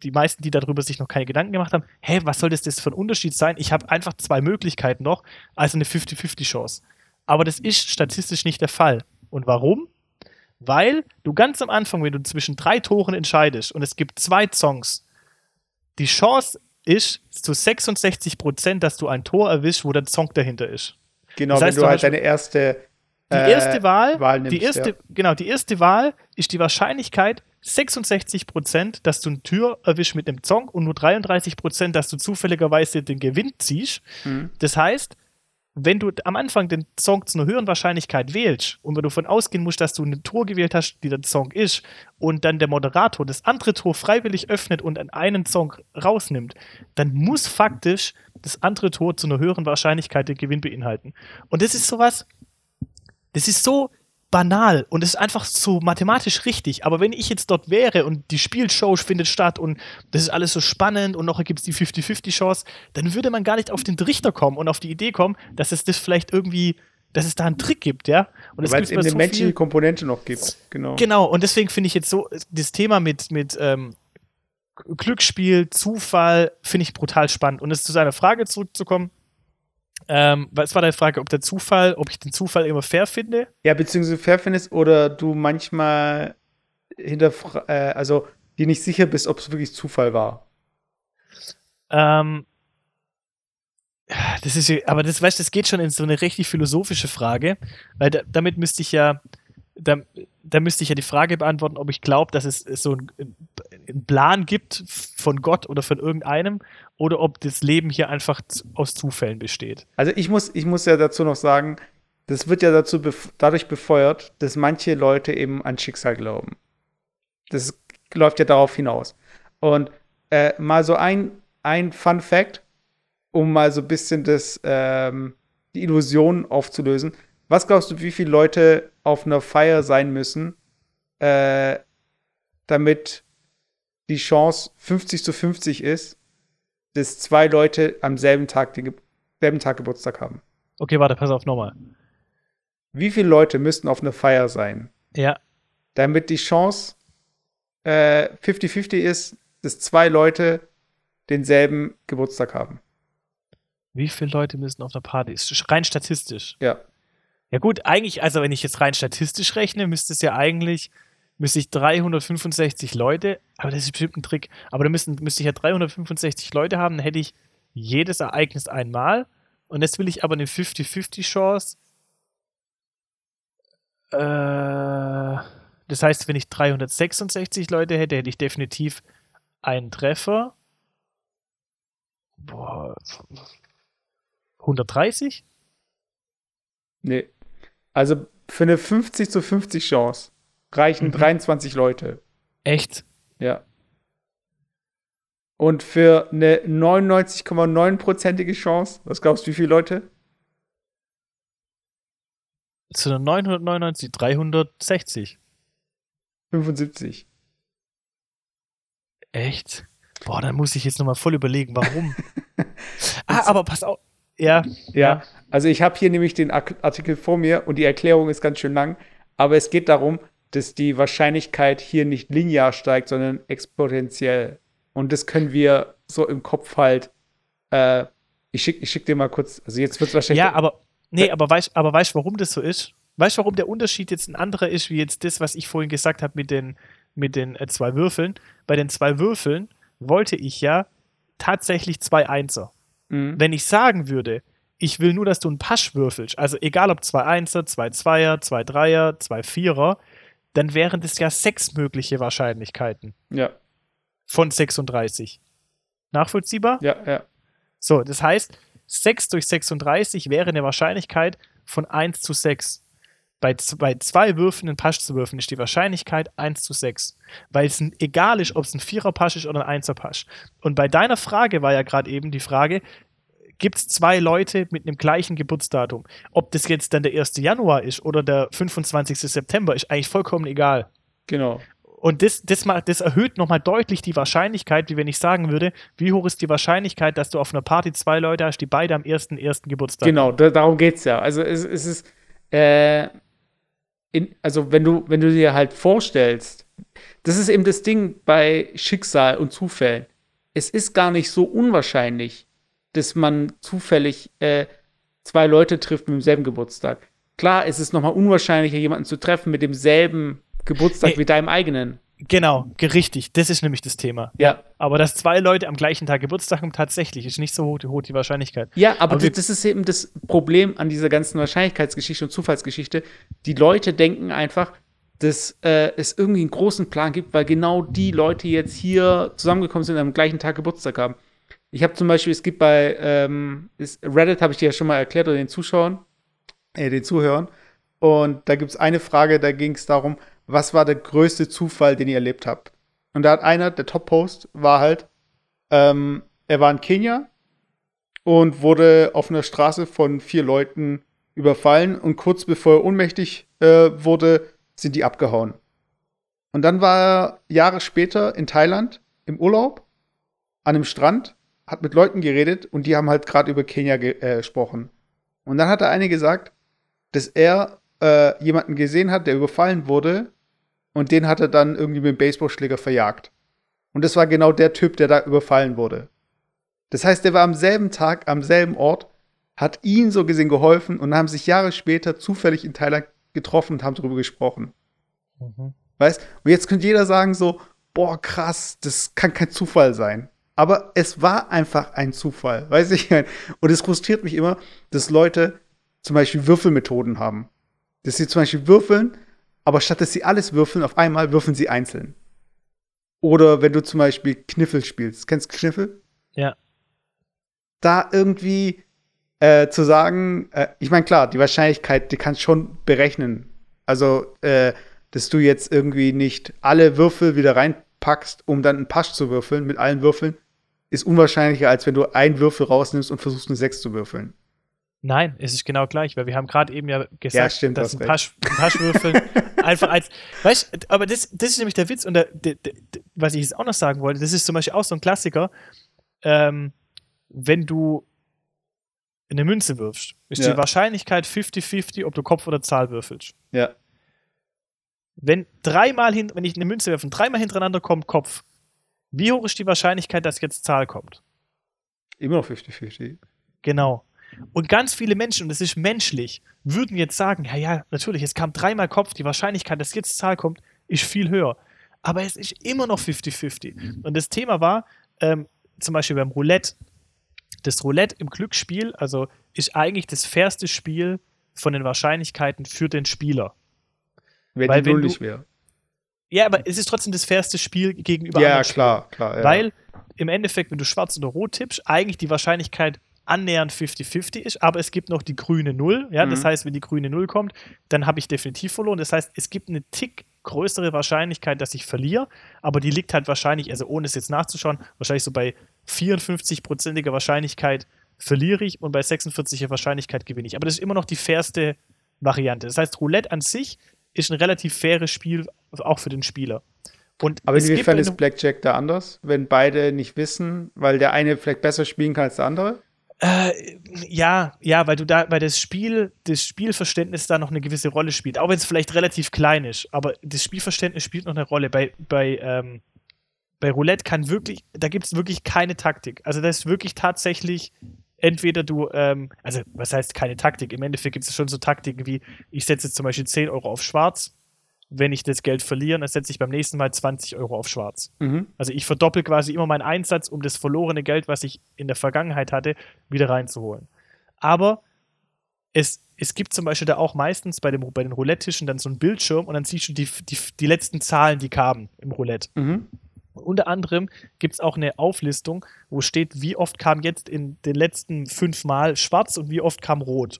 die meisten, die darüber sich noch keine Gedanken gemacht haben, hey, was soll das, das für ein Unterschied sein? Ich habe einfach zwei Möglichkeiten noch, also eine 50-50-Chance. Aber das ist statistisch nicht der Fall. Und warum? Weil du ganz am Anfang, wenn du zwischen drei Toren entscheidest und es gibt zwei Songs, die Chance ist zu 66 Prozent, dass du ein Tor erwischst, wo der Song dahinter ist. Genau, Das heißt, wenn du halt deine erste Die äh, erste Wahl, Wahl nimmst, die erste, ja. genau, die erste Wahl ist die Wahrscheinlichkeit 66 Prozent, dass du eine Tür erwischst mit einem Song und nur 33 Prozent, dass du zufälligerweise den Gewinn ziehst. Mhm. Das heißt, wenn du am Anfang den Song zu einer höheren Wahrscheinlichkeit wählst und wenn du davon ausgehen musst, dass du eine Tor gewählt hast, die der Song ist, und dann der Moderator das andere Tor freiwillig öffnet und an einen Song rausnimmt, dann muss faktisch das andere Tor zu einer höheren Wahrscheinlichkeit den Gewinn beinhalten. Und das ist sowas, das ist so banal und es ist einfach so mathematisch richtig. Aber wenn ich jetzt dort wäre und die Spielshow findet statt und das ist alles so spannend und noch gibt es die 50-50-Chance, dann würde man gar nicht auf den Trichter kommen und auf die Idee kommen, dass es das vielleicht irgendwie, dass es da einen Trick gibt, ja? Und weil es eben eine so menschliche viel- Komponente noch gibt. Genau. Genau, und deswegen finde ich jetzt so, das Thema mit, mit ähm, Glücksspiel, Zufall, finde ich brutal spannend. Und es zu seiner Frage zurückzukommen, ähm, was war deine Frage, ob der Zufall, ob ich den Zufall immer fair finde? Ja, beziehungsweise fair findest oder du manchmal hinterfra äh, also dir nicht sicher bist, ob es wirklich Zufall war. Ähm, das ist aber das, weißt das geht schon in so eine richtig philosophische Frage, weil da, damit müsste ich ja, da, da müsste ich ja die Frage beantworten, ob ich glaube, dass es so einen, einen Plan gibt von Gott oder von irgendeinem oder ob das Leben hier einfach aus Zufällen besteht. Also ich muss, ich muss ja dazu noch sagen, das wird ja dazu bef dadurch befeuert, dass manche Leute eben an Schicksal glauben. Das läuft ja darauf hinaus. Und äh, mal so ein, ein Fun Fact, um mal so ein bisschen das, ähm, die Illusion aufzulösen. Was glaubst du, wie viele Leute auf einer Feier sein müssen, äh, damit die Chance 50 zu 50 ist, dass zwei Leute am selben Tag, den selben Tag Geburtstag haben? Okay, warte, pass auf nochmal. Wie viele Leute müssten auf einer Feier sein, Ja, damit die Chance äh, 50-50 ist, dass zwei Leute denselben Geburtstag haben? wie viele Leute müssen auf einer Party? Ist rein statistisch. Ja. Ja gut, eigentlich, also wenn ich jetzt rein statistisch rechne, müsste es ja eigentlich, müsste ich 365 Leute, aber das ist bestimmt ein Trick, aber dann müssen, müsste ich ja 365 Leute haben, dann hätte ich jedes Ereignis einmal und jetzt will ich aber eine 50-50 Chance. Äh, das heißt, wenn ich 366 Leute hätte, hätte ich definitiv einen Treffer. Boah, 130? Nee. Also für eine 50 zu 50 Chance reichen Mhm. 23 Leute. Echt? Ja. Und für eine 99,9%ige Chance, was glaubst du, wie viele Leute? Zu einer 999, 360. 75. Echt? Boah, dann muss ich jetzt nochmal voll überlegen, warum. ah, aber pass auf. Ja, Ja, also ich habe hier nämlich den Artikel vor mir und die Erklärung ist ganz schön lang, aber es geht darum, dass die Wahrscheinlichkeit hier nicht linear steigt, sondern exponentiell. Und das können wir so im Kopf halt. Äh, ich schicke ich schick dir mal kurz, also jetzt wird es wahrscheinlich. ja, aber nee, aber weißt aber weißt, warum das so ist? Weißt du, warum der Unterschied jetzt ein anderer ist, wie jetzt das, was ich vorhin gesagt habe mit den, mit den äh, zwei Würfeln? Bei den zwei Würfeln wollte ich ja tatsächlich zwei Einser. Mhm. Wenn ich sagen würde, ich will nur, dass du einen Pasch würfelst, also egal ob zwei Einser, zwei Zweier, zwei Dreier, zwei Vierer, dann wären das ja sechs mögliche Wahrscheinlichkeiten Ja, von 36. Nachvollziehbar? ja, ja. So, das heißt, 6 durch 36 wäre eine Wahrscheinlichkeit von 1 zu 6. Bei, bei zwei Würfen einen Pasch zu würfen, ist die Wahrscheinlichkeit 1 zu 6. Weil es egal ist, ob es ein Vierer-Pasch ist oder ein Einser-Pasch. Und bei deiner Frage war ja gerade eben die Frage, gibt es zwei Leute mit einem gleichen Geburtsdatum? Ob das jetzt dann der 1. Januar ist oder der 25. September, ist eigentlich vollkommen egal. Genau. Und das, das, mal, das erhöht nochmal deutlich die Wahrscheinlichkeit, wie wenn ich sagen würde, wie hoch ist die Wahrscheinlichkeit, dass du auf einer Party zwei Leute hast, die beide am ersten, ersten Geburtstag Genau, da, darum geht's ja. Also es, es ist, äh, in, also wenn du, wenn du dir halt vorstellst, das ist eben das Ding bei Schicksal und Zufällen. Es ist gar nicht so unwahrscheinlich, dass man zufällig äh, zwei Leute trifft mit demselben Geburtstag. Klar, es ist nochmal unwahrscheinlicher, jemanden zu treffen mit demselben Geburtstag Nee. wie deinem eigenen. Genau, ge- richtig. Das ist nämlich das Thema. Ja. Aber dass zwei Leute am gleichen Tag Geburtstag haben, tatsächlich ist nicht so hoch, hoch die Wahrscheinlichkeit. Ja, aber, Aber das, das ist eben das Problem an dieser ganzen Wahrscheinlichkeitsgeschichte und Zufallsgeschichte. Die Leute denken einfach, dass äh, es irgendwie einen großen Plan gibt, weil genau die Leute jetzt hier zusammengekommen sind und am gleichen Tag Geburtstag haben. Ich habe zum Beispiel, es gibt bei ähm, ist, Reddit, habe ich dir ja schon mal erklärt, oder den Zuschauern, äh, den Zuhörern. Und da gibt es eine Frage, da ging es darum, was war der größte Zufall, den ihr erlebt habt? Und da hat einer, der Top-Post, war halt, ähm, er war in Kenia und wurde auf einer Straße von vier Leuten überfallen und kurz bevor er ohnmächtig äh, wurde, sind die abgehauen. Und dann war er Jahre später in Thailand im Urlaub an einem Strand, hat mit Leuten geredet und die haben halt gerade über Kenia ge äh, gesprochen. Und dann hat der eine gesagt, dass er äh, jemanden gesehen hat, der überfallen wurde und den hat er dann irgendwie mit dem Baseballschläger verjagt. Und das war genau der Typ, der da überfallen wurde. Das heißt, der war am selben Tag, am selben Ort, hat ihnen so gesehen geholfen und haben sich Jahre später zufällig in Thailand getroffen und haben darüber gesprochen. Weißt? Und jetzt könnte jeder sagen so, boah, krass, das kann kein Zufall sein. Aber es war einfach ein Zufall, weiß ich. Und es frustriert mich immer, dass Leute zum Beispiel Würfelmethoden haben. Dass sie zum Beispiel würfeln, aber statt dass sie alles würfeln, auf einmal würfeln sie einzeln. Oder wenn du zum Beispiel Kniffel spielst. Kennst du Kniffel? Ja. da irgendwie äh, zu sagen, äh, ich meine, klar, die Wahrscheinlichkeit, die kannst schon berechnen. Also, äh, dass du jetzt irgendwie nicht alle Würfel wieder reinpackst, um dann einen Pasch zu würfeln mit allen Würfeln, ist unwahrscheinlicher, als wenn du einen Würfel rausnimmst und versuchst, eine Sechs zu würfeln. Nein, es ist genau gleich, weil wir haben gerade eben ja gesagt, Ja, stimmt, dass ein. Pasch, ein Paschwürfel einfach als, weißt du, aber das, das ist nämlich der Witz und der, der, der, was ich jetzt auch noch sagen wollte, das ist zum Beispiel auch so ein Klassiker, ähm, wenn du eine Münze wirfst, ist Ja. die Wahrscheinlichkeit 50-50, ob du Kopf oder Zahl würfelst. Ja. Wenn dreimal hin, wenn ich eine Münze werfe und dreimal hintereinander kommt Kopf, wie hoch ist die Wahrscheinlichkeit, dass jetzt Zahl kommt? Immer noch 50-50. Genau. Und ganz viele Menschen, und das ist menschlich, würden jetzt sagen, ja, ja, natürlich, es kam dreimal Kopf, die Wahrscheinlichkeit, dass jetzt Zahl kommt, ist viel höher. Aber es ist immer noch 50-50. Und das Thema war, ähm, zum Beispiel beim Roulette, das Roulette im Glücksspiel, also ist eigentlich das fairste Spiel von den Wahrscheinlichkeiten für den Spieler. Wenn Weil die wenn du- wäre. Ja, aber es ist trotzdem das fairste Spiel gegenüber Ja, anderen klar, klar. Ja. Weil im Endeffekt, wenn du schwarz oder rot tippst, eigentlich die Wahrscheinlichkeit annähernd 50-50 ist, aber es gibt noch die grüne Null. Ja? Das Mhm. heißt, wenn die grüne Null kommt, dann habe ich definitiv verloren. Das heißt, es gibt eine Tick größere Wahrscheinlichkeit, dass ich verliere, aber die liegt halt wahrscheinlich, also ohne es jetzt nachzuschauen, wahrscheinlich so bei 54-prozentiger Wahrscheinlichkeit verliere ich und bei 46er Wahrscheinlichkeit gewinne ich. Aber das ist immer noch die fairste Variante. Das heißt, Roulette an sich ist ein relativ faires Spiel, auch für den Spieler. Und Aber inwiefern ist Blackjack da anders? Wenn beide nicht wissen, weil der eine vielleicht besser spielen kann als der andere? Äh, ja, ja, weil du da, weil das Spiel, das Spielverständnis da noch eine gewisse Rolle spielt. Auch wenn es vielleicht relativ klein ist, aber das Spielverständnis spielt noch eine Rolle. Bei, bei, ähm, bei Roulette kann wirklich, da gibt es wirklich keine Taktik. Also das ist wirklich tatsächlich entweder du, ähm, also was heißt keine Taktik? Im Endeffekt gibt es schon so Taktiken wie, ich setze jetzt zum Beispiel 10 Euro auf Schwarz. Wenn ich das Geld verliere, dann setze ich beim nächsten Mal 20 Euro auf Schwarz. Mhm. Also ich verdoppel quasi immer meinen Einsatz, um das verlorene Geld, was ich in der Vergangenheit hatte, wieder reinzuholen. Aber es, es gibt zum Beispiel da auch meistens bei, dem, bei den Roulette-Tischen dann so einen Bildschirm und dann siehst du die, die, die letzten Zahlen, die kamen im Roulette. Mhm. Unter anderem gibt es auch eine Auflistung, wo steht, wie oft kam jetzt in den letzten fünf Mal schwarz und wie oft kam rot.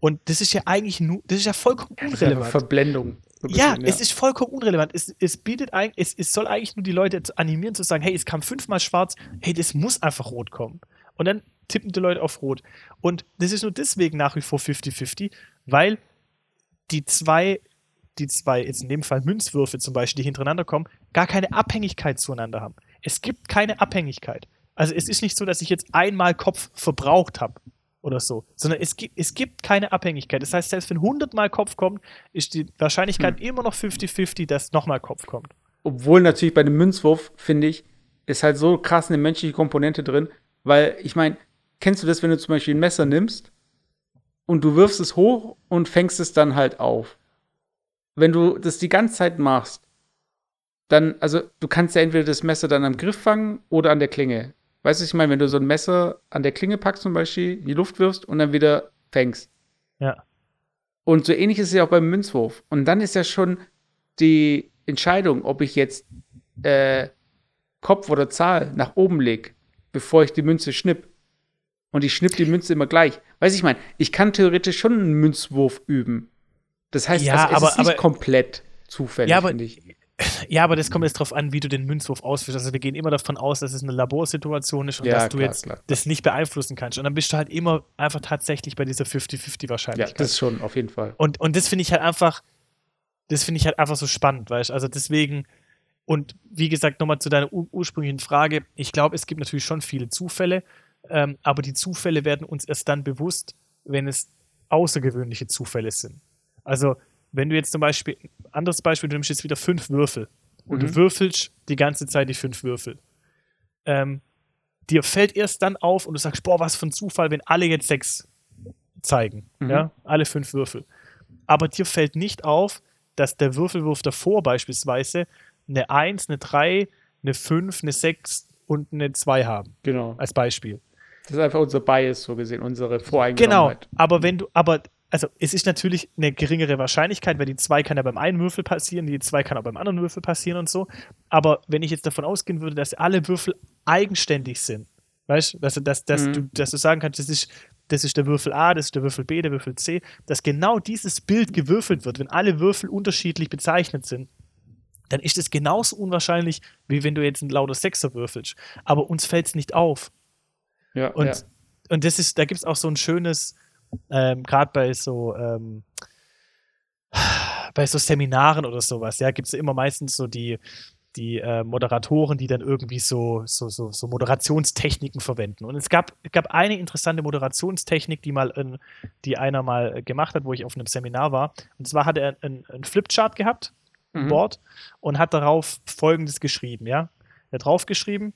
Und das ist ja eigentlich nur, das ist ja vollkommen unrelevant. Verblendung. Ein Ja, bisschen, es ist vollkommen unrelevant. Es, es bietet eigentlich, es, es soll eigentlich nur die Leute animieren zu sagen, hey, es kam fünfmal schwarz, hey, das muss einfach rot kommen. Und dann tippen die Leute auf rot. Und das ist nur deswegen nach wie vor 50-50, weil die zwei, die zwei, jetzt in dem Fall Münzwürfe zum Beispiel, die hintereinander kommen, gar keine Abhängigkeit zueinander haben. Es gibt keine Abhängigkeit. Also es ist nicht so, dass ich jetzt einmal Kopf verbraucht habe oder so, sondern es gibt, es gibt keine Abhängigkeit. Das heißt, selbst wenn 100 Mal Kopf kommt, ist die Wahrscheinlichkeit immer noch 50-50, dass nochmal Kopf kommt. Obwohl natürlich bei dem Münzwurf, finde ich, ist halt so krass eine menschliche Komponente drin, weil ich meine, kennst du das, wenn du zum Beispiel ein Messer nimmst und du wirfst es hoch und fängst es dann halt auf? Wenn du das die ganze Zeit machst, dann, also du kannst ja entweder das Messer dann am Griff fangen oder an der Klinge. Weißt du, was ich meine, wenn du so ein Messer an der Klinge packst zum Beispiel, in die Luft wirfst und dann wieder fängst. Ja. Und so ähnlich ist es ja auch beim Münzwurf. Und dann ist ja schon die Entscheidung, ob ich jetzt äh, Kopf oder Zahl nach oben lege, bevor ich die Münze schnipp. Und ich schnipp die Münze immer gleich. Weiß ich meine, ich kann theoretisch schon einen Münzwurf üben. Das heißt, Ja, also, es aber- ist nicht aber- komplett zufällig, Ja, aber- ich. Ja, aber das kommt jetzt drauf an, wie du den Münzwurf ausführst. Also wir gehen immer davon aus, dass es eine Laborsituation ist und Ja, dass du klar, jetzt klar. das nicht beeinflussen kannst. Und dann bist du halt immer einfach tatsächlich bei dieser 50-50 Ja, Wahrscheinlichkeit. das schon, auf jeden Fall. Und, und das finde ich halt einfach, das finde ich halt einfach so spannend, weißt du? Also deswegen, und wie gesagt, nochmal zu deiner ur ursprünglichen Frage, ich glaube, es gibt natürlich schon viele Zufälle, ähm, aber die Zufälle werden uns erst dann bewusst, wenn es außergewöhnliche Zufälle sind. Also, wenn du jetzt zum Beispiel, anderes Beispiel, du nimmst jetzt wieder fünf Würfel und Mhm. du würfelst die ganze Zeit die fünf Würfel. Ähm, dir fällt erst dann auf und du sagst, boah, was für ein Zufall, wenn alle jetzt sechs zeigen. Mhm. Ja, alle fünf Würfel. Aber dir fällt nicht auf, dass der Würfelwurf davor beispielsweise eine 1, eine 3, eine 5, eine 6 und eine 2 haben, Genau. als Beispiel. Das ist einfach unser Bias, so gesehen, unsere Genau, Voreingenommenheit. aber wenn du, aber, also es ist natürlich eine geringere Wahrscheinlichkeit, weil die 2 kann ja beim einen Würfel passieren, die 2 kann auch beim anderen Würfel passieren und so. Aber wenn ich jetzt davon ausgehen würde, dass alle Würfel eigenständig sind, weißt du, dass, dass, dass, Mhm. du, dass du sagen kannst, das ist, das ist der Würfel A, das ist der Würfel B, der Würfel C, dass genau dieses Bild gewürfelt wird, wenn alle Würfel unterschiedlich bezeichnet sind, dann ist es genauso unwahrscheinlich, wie wenn du jetzt einen lauter Sechser würfelst. Aber uns fällt es nicht auf. Ja, Und, ja. und das ist, da gibt es auch so ein schönes, ähm, gerade bei so, ähm, bei so Seminaren oder sowas, ja, gibt es immer meistens so die, die äh, Moderatoren, die dann irgendwie so, so, so, so Moderationstechniken verwenden. Und es gab, es gab eine interessante Moderationstechnik, die mal in, die einer mal gemacht hat, wo ich auf einem Seminar war. Und zwar hat er einen, einen Flipchart gehabt, ein Mhm. Board, und hat darauf folgendes geschrieben, ja. Er hat drauf geschrieben,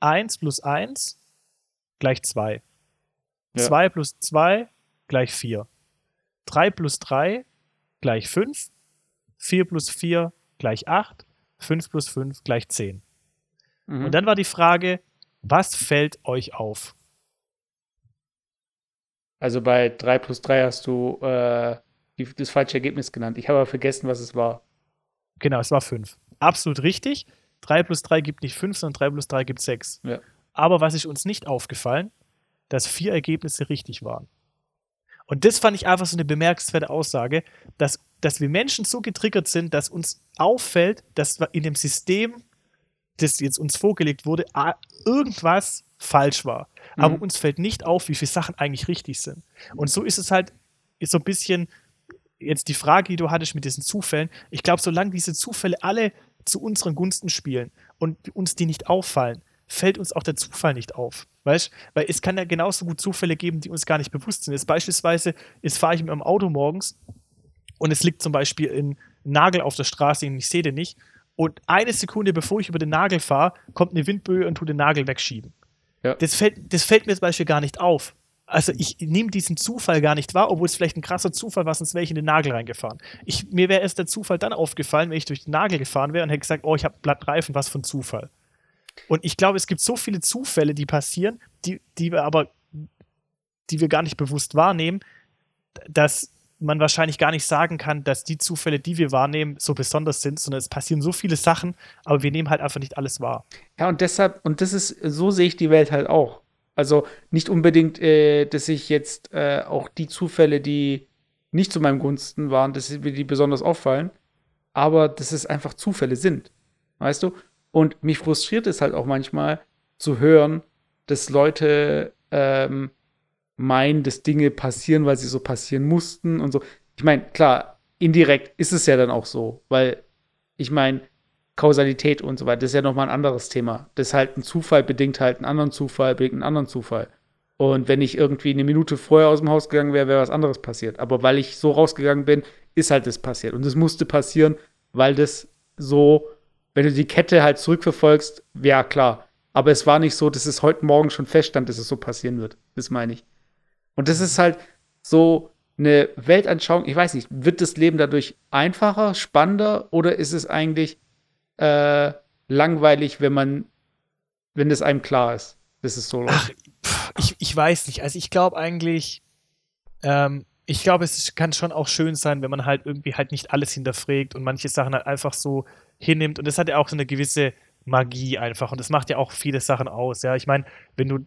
1 plus 1 gleich 2. Ja. 2 plus 2 gleich 4. 3 plus 3 gleich 5. 4 plus 4 gleich 8. 5 plus 5 gleich 10. Mhm. Und dann war die Frage, was fällt euch auf? Also bei 3 plus 3 hast du äh, die, das falsche Ergebnis genannt. Ich habe aber vergessen, was es war. Genau, es war 5. Absolut richtig. 3 plus 3 gibt nicht 5, sondern 3 plus 3 gibt 6. Ja. Aber was ist uns nicht aufgefallen? Dass vier Ergebnisse richtig waren. Und das fand ich einfach so eine bemerkenswerte Aussage, dass, dass wir Menschen so getriggert sind, dass uns auffällt, dass in dem System, das jetzt uns vorgelegt wurde, irgendwas falsch war. Aber Mhm. uns fällt nicht auf, wie viele Sachen eigentlich richtig sind. Und so ist es halt so ein bisschen jetzt die Frage, die du hattest mit diesen Zufällen. Ich glaube, solange diese Zufälle alle zu unseren Gunsten spielen und uns die nicht auffallen, fällt uns auch der Zufall nicht auf. Weißt Weil es kann ja genauso gut Zufälle geben, die uns gar nicht bewusst sind. Jetzt beispielsweise, jetzt fahre ich mit meinem Auto morgens und es liegt zum Beispiel ein Nagel auf der Straße und ich sehe den nicht. Und eine Sekunde bevor ich über den Nagel fahre, kommt eine Windböe und tut den Nagel wegschieben. Ja. Das, fällt, das fällt mir zum Beispiel gar nicht auf. Also ich nehme diesen Zufall gar nicht wahr, obwohl es vielleicht ein krasser Zufall war, sonst wäre ich in den Nagel reingefahren. Ich, mir wäre erst der Zufall dann aufgefallen, wenn ich durch den Nagel gefahren wäre und hätte gesagt, oh, ich habe Blattreifen, was für ein Zufall. Und ich glaube, es gibt so viele Zufälle, die passieren, die, die wir aber, die wir gar nicht bewusst wahrnehmen, dass man wahrscheinlich gar nicht sagen kann, dass die Zufälle, die wir wahrnehmen, so besonders sind, sondern es passieren so viele Sachen, aber wir nehmen halt einfach nicht alles wahr. Ja, und deshalb, und das ist, so sehe ich die Welt halt auch. Also nicht unbedingt, äh, dass ich jetzt äh, auch die Zufälle, die nicht zu meinem Gunsten waren, dass mir die besonders auffallen, aber dass es einfach Zufälle sind. Weißt du? Und mich frustriert es halt auch manchmal zu hören, dass Leute ähm, meinen, dass Dinge passieren, weil sie so passieren mussten und so. Ich meine, klar, indirekt ist es ja dann auch so, weil ich meine, Kausalität und so weiter, das ist ja nochmal ein anderes Thema. Das ist halt ein Zufall bedingt halt einen anderen Zufall, bedingt einen anderen Zufall. Und wenn ich irgendwie eine Minute vorher aus dem Haus gegangen wäre, wäre was anderes passiert. Aber weil ich so rausgegangen bin, ist halt das passiert. Und das musste passieren, weil das so, wenn du die Kette halt zurückverfolgst, ja klar. Aber es war nicht so, dass es heute Morgen schon feststand, dass es so passieren wird. Das meine ich. Und das ist halt so eine Weltanschauung. Ich weiß nicht, wird das Leben dadurch einfacher, spannender oder ist es eigentlich äh, langweilig, wenn man, wenn das einem klar ist, dass es so läuft? Ach, pff, ich, ich weiß nicht. Also ich glaube eigentlich, ähm, ich glaube, es kann schon auch schön sein, wenn man halt irgendwie halt nicht alles hinterfragt und manche Sachen halt einfach so hinnimmt. Und das hat ja auch so eine gewisse Magie einfach. Und das macht ja auch viele Sachen aus. Ja, ich meine, wenn du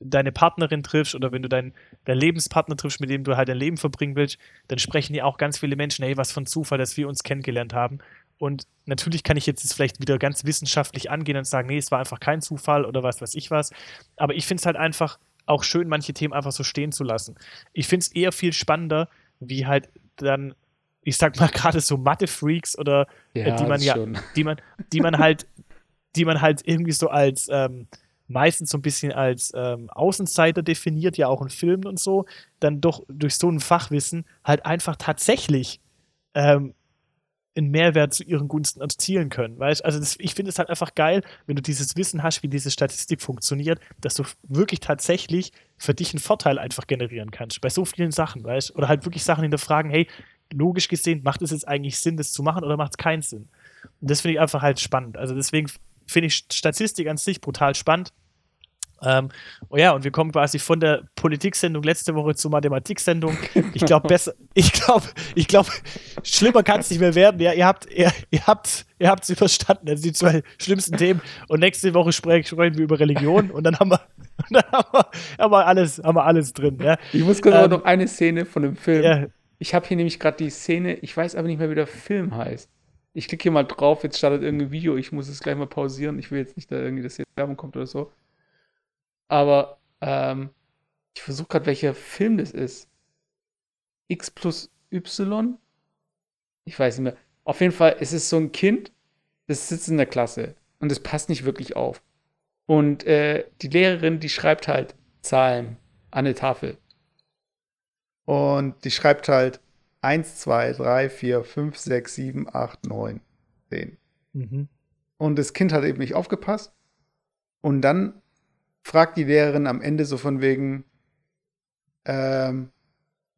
deine Partnerin triffst oder wenn du deinen dein Lebenspartner triffst, mit dem du halt dein Leben verbringen willst, dann sprechen ja auch ganz viele Menschen, hey, was für ein Zufall, dass wir uns kennengelernt haben. Und natürlich kann ich jetzt das vielleicht wieder ganz wissenschaftlich angehen und sagen, nee, es war einfach kein Zufall oder was weiß ich was. Aber ich finde es halt einfach auch schön, manche Themen einfach so stehen zu lassen. Ich finde es eher viel spannender, wie halt dann, ich sag mal gerade so Mathe-Freaks oder äh, die man ja, schon. die man, die man halt, die man halt irgendwie so als ähm, meistens so ein bisschen als ähm, Außenseiter definiert, ja auch in Filmen und so, dann doch durch so ein Fachwissen halt einfach tatsächlich ähm, einen Mehrwert zu ihren Gunsten erzielen können. Weißt? Also das, ich finde es halt einfach geil, wenn du dieses Wissen hast, wie diese Statistik funktioniert, dass du wirklich tatsächlich für dich einen Vorteil einfach generieren kannst. Bei so vielen Sachen, weißt Oder halt wirklich Sachen hinterfragen, hey, logisch gesehen, macht es jetzt eigentlich Sinn, das zu machen oder macht es keinen Sinn? Und das finde ich einfach halt spannend. Also deswegen finde ich Statistik an sich brutal spannend. Ähm, oh ja, und wir kommen quasi von der Politiksendung letzte Woche zur Mathematiksendung. Ich glaube, besser, ich glaube, ich glaube, schlimmer kann es nicht mehr werden. Ja, ihr habt, ihr, ihr habt, ihr habt es überstanden. Also die zwei schlimmsten Themen. Und nächste Woche sprechen, sprechen wir über Religion und dann haben wir, dann haben wir, haben wir alles, haben wir alles drin. Ja, Ich muss gerade Ähm, noch eine Szene von dem Film. ja Ich habe hier nämlich gerade die Szene, ich weiß aber nicht mehr, wie der Film heißt. Ich klicke hier mal drauf, jetzt startet irgendein Video, ich muss es gleich mal pausieren. Ich will jetzt nicht, da irgendwie, dass jetzt Werbung kommt oder so. Aber ähm, ich versuche gerade, welcher Film das ist. X plus Y? Ich weiß nicht mehr. Auf jeden Fall, es ist so ein Kind, das sitzt in der Klasse und es passt nicht wirklich auf. Und äh, die Lehrerin, die schreibt halt Zahlen an eine Tafel. Und die schreibt halt 1, 2, 3, 4, 5, 6, 7, 8, 9, 10. mhm. Und das Kind hat eben nicht aufgepasst. Und dann fragt die Lehrerin am Ende so von wegen, ähm,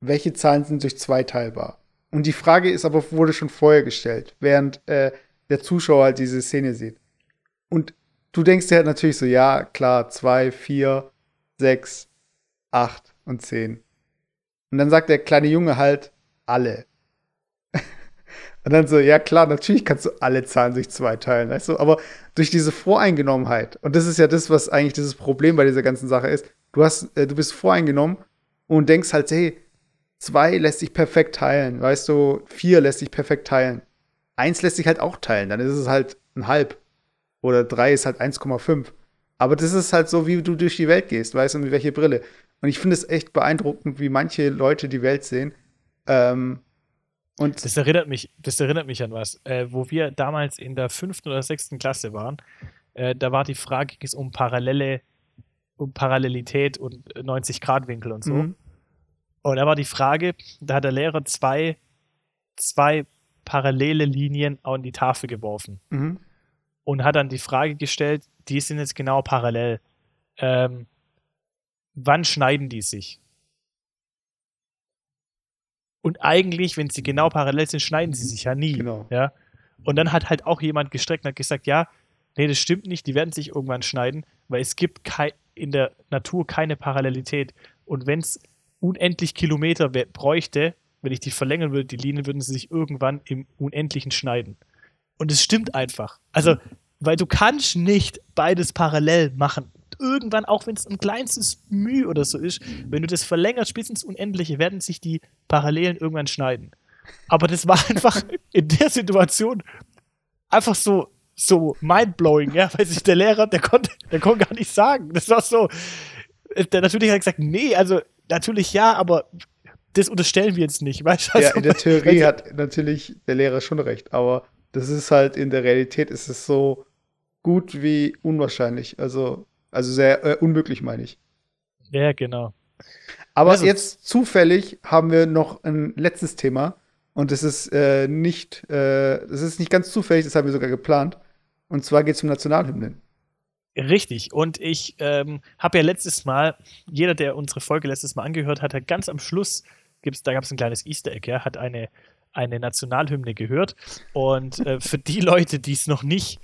welche Zahlen sind durch zwei teilbar? Und die Frage ist aber, wurde schon vorher gestellt, während äh, der Zuschauer halt diese Szene sieht. Und du denkst dir halt natürlich so, ja, klar, zwei, vier, sechs, acht und zehn. Und dann sagt der kleine Junge halt, alle. Und dann so, ja klar, natürlich kannst du alle Zahlen durch zwei teilen, aber durch diese Voreingenommenheit, und das ist ja das, was eigentlich dieses Problem bei dieser ganzen Sache ist, du hast, äh, du bist voreingenommen und denkst halt, hey, zwei lässt sich perfekt teilen, weißt du, vier lässt sich perfekt teilen. Eins lässt sich halt auch teilen, dann ist es halt ein halb. Oder drei ist halt 1,5. Aber das ist halt so, wie du durch die Welt gehst, weißt du, mit welche Brille. Und ich finde es echt beeindruckend, wie manche Leute die Welt sehen. Ähm, und Das erinnert mich, das erinnert mich an was. Äh, wo wir damals in der fünften oder sechsten Klasse waren, äh, da war die Frage ging es um Parallele, um Parallelität und 90-Grad-Winkel und so. Mhm. Und da war die Frage, da hat der Lehrer zwei, zwei parallele Linien an die Tafel geworfen Mhm. und hat dann die Frage gestellt, die sind jetzt genau parallel. Ähm, wann schneiden die sich? Und eigentlich, wenn sie genau parallel sind, schneiden sie sich ja nie. Genau. Ja? Und dann hat halt auch jemand gestreckt und hat gesagt, ja, nee, das stimmt nicht, die werden sich irgendwann schneiden, weil es gibt in der Natur keine Parallelität. Und wenn es unendlich Kilometer bräuchte, wenn ich die verlängern würde, die Linien, würden sie sich irgendwann im Unendlichen schneiden. Und es stimmt einfach. Also, weil du kannst nicht beides parallel machen. Irgendwann, auch wenn es ein kleinstes Mühe oder so ist, wenn du das verlängerst bis ins Unendliche, werden sich die Parallelen irgendwann schneiden. Aber das war einfach in der Situation einfach so, so mindblowing, ja, weil sich der Lehrer, der konnte, der konnte gar nicht sagen. Das war so. Der natürlich hat er gesagt, nee, also natürlich ja, aber das unterstellen wir jetzt nicht, weißt du? Ja, Also, in der Theorie hat natürlich der Lehrer schon recht, aber das ist halt in der Realität ist es so gut wie unwahrscheinlich. Also, also sehr äh, unmöglich, meine ich. Ja, genau. Aber Also- jetzt zufällig haben wir noch ein letztes Thema und das ist äh, nicht, äh, das ist nicht ganz zufällig, das haben wir sogar geplant. Und zwar geht es um Nationalhymnen. Richtig. Und ich ähm, habe ja letztes Mal, jeder, der unsere Folge letztes Mal angehört hat, hat ganz am Schluss, gibt's, da gab es ein kleines Easter Egg, ja, hat eine, eine Nationalhymne gehört. Und äh, für die Leute, die es noch nicht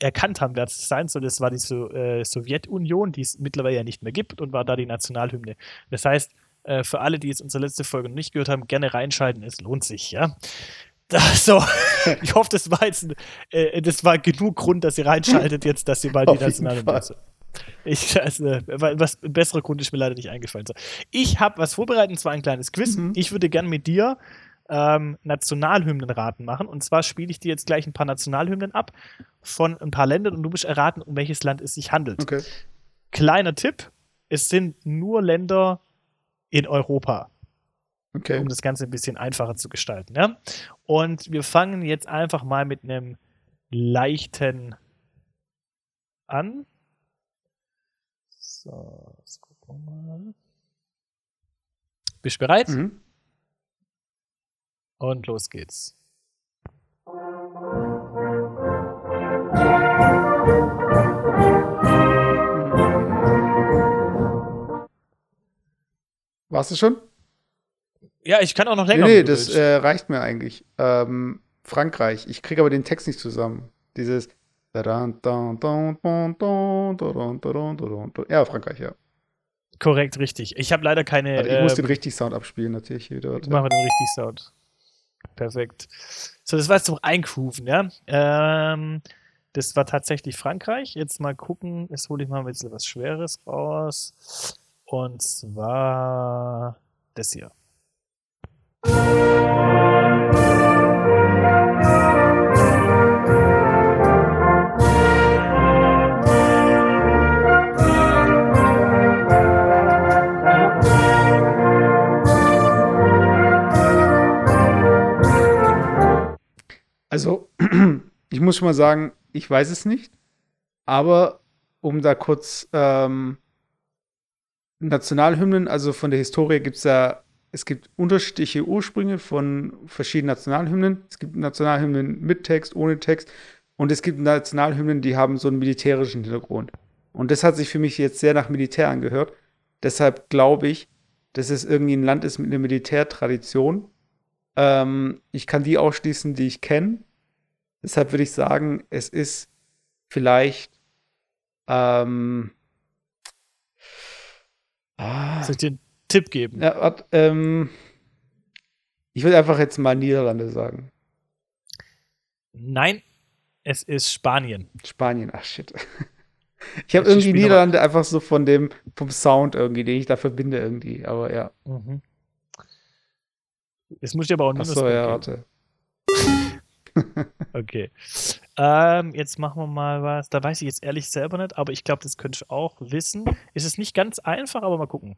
erkannt haben, wer es sein soll, das war die so äh, Sowjetunion, die es mittlerweile ja nicht mehr gibt und war da die Nationalhymne. Das heißt, äh, für alle, die jetzt unsere letzte Folge noch nicht gehört haben, gerne reinschalten, es lohnt sich, ja. Da, so, ich hoffe, das war jetzt äh, das war genug Grund, dass ihr reinschaltet jetzt, dass ihr mal die Auf Nationalhymne so. Ich, also, wa- was ein besserer Grund ist mir leider nicht eingefallen. So. Ich habe was vorbereitet, und zwar ein kleines Quiz. Mhm. Ich würde gern mit dir ähm, Nationalhymnenraten machen. Und zwar spiele ich dir jetzt gleich ein paar Nationalhymnen ab von ein paar Ländern und du musst erraten, um welches Land es sich handelt. Okay. Kleiner Tipp: Es sind nur Länder in Europa Okay. um das Ganze ein bisschen einfacher zu gestalten. Ja? Und wir fangen jetzt einfach mal mit einem leichten an. So, jetzt gucken wir mal. Bist du bereit? Mhm. Und los geht's. Warst du schon? Ja, ich kann auch noch Nee, länger. nee, du das äh, reicht mir eigentlich. Ähm, Frankreich. Ich kriege aber den Text nicht zusammen. Dieses. Ja, Frankreich, ja. Korrekt, richtig. Ich habe leider keine. Also ich muss ähm, den richtig Sound abspielen, natürlich. Machen wir den richtig Sound. Perfekt. So, das war jetzt noch eingrooven, ja. Ähm, das war tatsächlich Frankreich. Jetzt mal gucken. Jetzt hole ich mal ein bisschen was Schweres raus. Und zwar das hier. Also, ich muss schon mal sagen, ich weiß es nicht. Aber um da kurz ähm, Nationalhymnen, also von der Historie gibt es ja, es gibt unterschiedliche Ursprünge von verschiedenen Nationalhymnen. Es gibt Nationalhymnen mit Text, ohne Text. Und es gibt Nationalhymnen, die haben so einen militärischen Hintergrund. Und das hat sich für mich jetzt sehr nach Militär angehört. Deshalb glaube ich, dass es irgendwie ein Land ist mit einer Militärtradition. Ähm, ich kann die ausschließen, die ich kenne. Deshalb würde ich sagen, es ist vielleicht ähm, ah, Soll ich dir einen Tipp geben? ja, wart, ähm, ich würde einfach jetzt mal Niederlande sagen. Nein, es ist Spanien. Spanien, ach shit. Ich habe irgendwie Niederlande einfach so von dem, vom Sound irgendwie, den ich da verbinde irgendwie, aber ja. Mhm. Jetzt muss ich aber auch einen Ach so, Minuspunkt ja, warte. Okay. Ähm, jetzt machen wir mal was. Da weiß ich jetzt ehrlich selber nicht, aber ich glaube, das könnte ich auch wissen. Ist es nicht ganz einfach, aber mal gucken.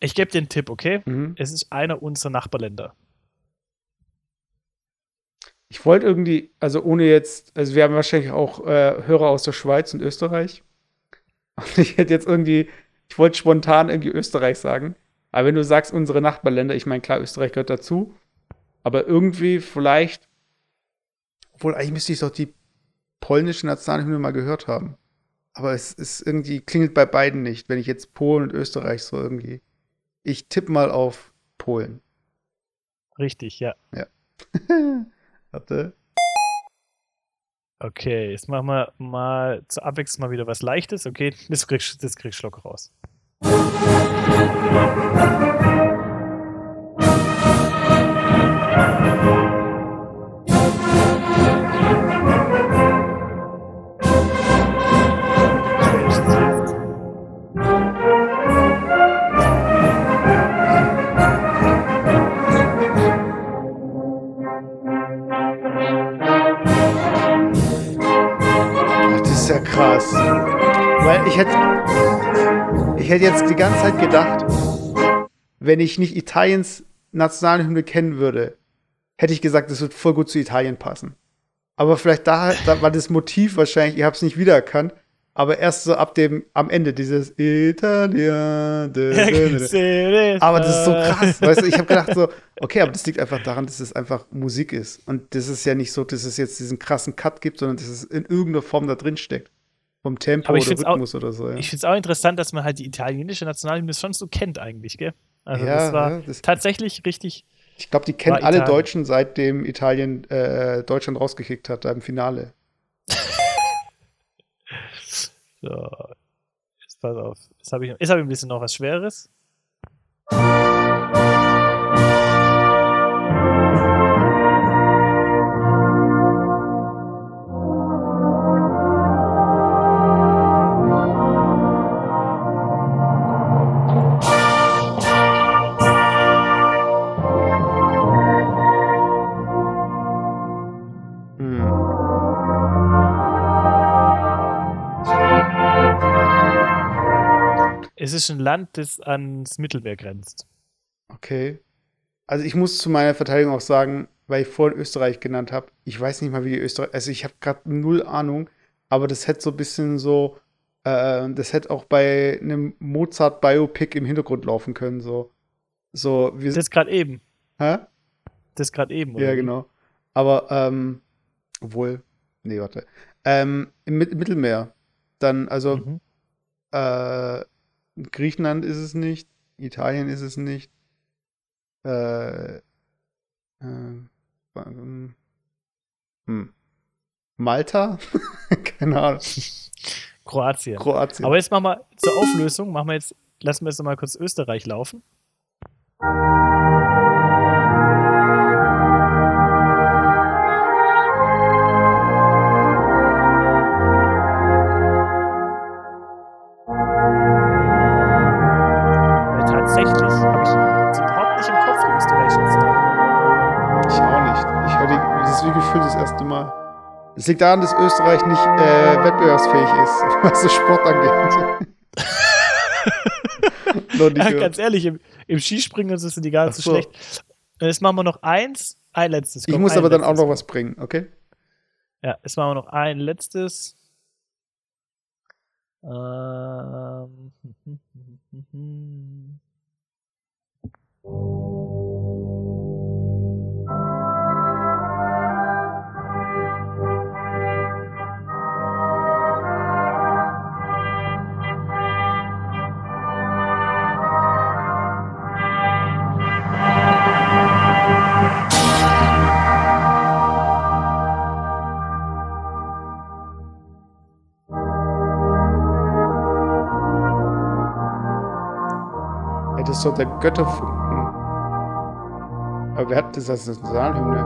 Ich gebe dir einen Tipp, okay? Mhm. Es ist einer unserer Nachbarländer. Ich wollte irgendwie, also ohne jetzt, also wir haben wahrscheinlich auch äh, Hörer aus der Schweiz und Österreich. Und ich hätte jetzt irgendwie, ich wollte spontan irgendwie Österreich sagen. Aber wenn du sagst, unsere Nachbarländer, ich meine, klar, Österreich gehört dazu. Aber irgendwie vielleicht, obwohl eigentlich müsste ich doch die polnische Nationalhymne mal gehört haben. Aber es ist irgendwie, klingelt bei beiden nicht, wenn ich jetzt Polen und Österreich so irgendwie. Ich tippe mal auf Polen. Richtig, ja. Warte. Okay, jetzt machen wir mal zur Abwechslung mal wieder was Leichtes. Okay, das kriegst das kriegst du locker raus. ich Zeit gedacht, wenn ich nicht Italiens Nationalhymne kennen würde, hätte ich gesagt, das wird voll gut zu Italien passen. Aber vielleicht da, da war das Motiv wahrscheinlich, ihr habt es nicht wiedererkannt, aber erst so ab dem, am Ende dieses dä. Aber das ist so krass, weißt du, ich habe gedacht so, okay, aber das liegt einfach daran, dass es einfach Musik ist. Und das ist ja nicht so, dass es jetzt diesen krassen Cut gibt, sondern dass es in irgendeiner Form da drin steckt. Vom Tempo oder find's auch- Rhythmus oder so. Ja. Ich finde es auch interessant, dass man halt die italienische Nationalhymne schon so kennt eigentlich, gell? Also Ja, das war ja, das- tatsächlich richtig. Ich glaube, die kennen alle Italien. Deutschen, seitdem Italien äh, Deutschland rausgekickt hat, da im Finale. So. Jetzt pass auf. Jetzt habe ich, jetzt hab ich ein bisschen noch was Schweres. Es ist ein Land, das ans Mittelmeer grenzt. Okay. Also ich muss zu meiner Verteidigung auch sagen, weil ich vorhin Österreich genannt habe, ich weiß nicht mal, wie die Österreich, also ich habe gerade null Ahnung, aber das hätte so ein bisschen so, äh, das hätte auch bei einem Mozart-Biopic im Hintergrund laufen können, so. So, wir Das gerade eben. Hä? Das gerade eben. Ja, wie? genau. Aber, ähm, obwohl, nee, warte. Ähm, im Mit Mittelmeer. Dann, also, Mhm. äh, Griechenland ist es nicht, Italien ist es nicht, äh, äh, ähm, hm. Malta? Keine Ahnung. Kroatien. Kroatien. Aber jetzt machen wir zur Auflösung, machen wir jetzt, lassen wir jetzt noch mal kurz Österreich laufen. Es liegt daran, dass Österreich nicht äh, wettbewerbsfähig ist, was das Sport angeht. Ja, ganz ehrlich, im, im Skispringen ist es die gar nicht so schlecht. Jetzt machen wir noch eins, ein letztes. ich komm, muss ein aber dann auch noch was bringen, okay? Ja, jetzt machen wir noch ein letztes. Ähm. Ist doch der Götterfunken. Aber wer hat das als Nationalhymne?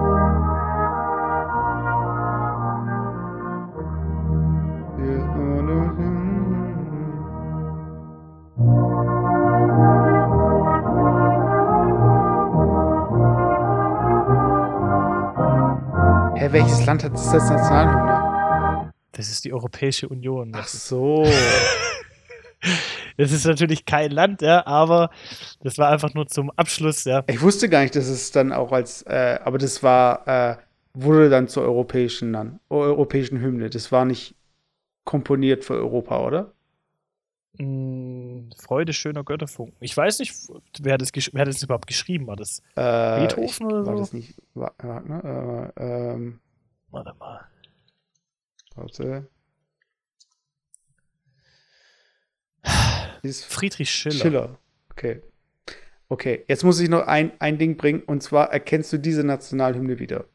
Hä, welches Land hat das als Nationalhymne? Das ist die Europäische Union. Ach so. Das ist natürlich kein Land, ja, aber das war einfach nur zum Abschluss, ja. Ich wusste gar nicht, dass es dann auch als, äh, aber das war, äh, wurde dann zur europäischen, dann, europäischen Hymne. Das war nicht komponiert für Europa, oder? Mm, Freude schöner Götterfunken. Ich weiß nicht, wer das, wer das überhaupt geschrieben hat. Das, Äh, Beethoven oder War so? das nicht Wa- Wagner? Äh, ähm, warte mal. warte. Friedrich Schiller. Schiller. Okay. Okay, jetzt muss ich noch ein, ein Ding bringen, und zwar erkennst du diese Nationalhymne wieder.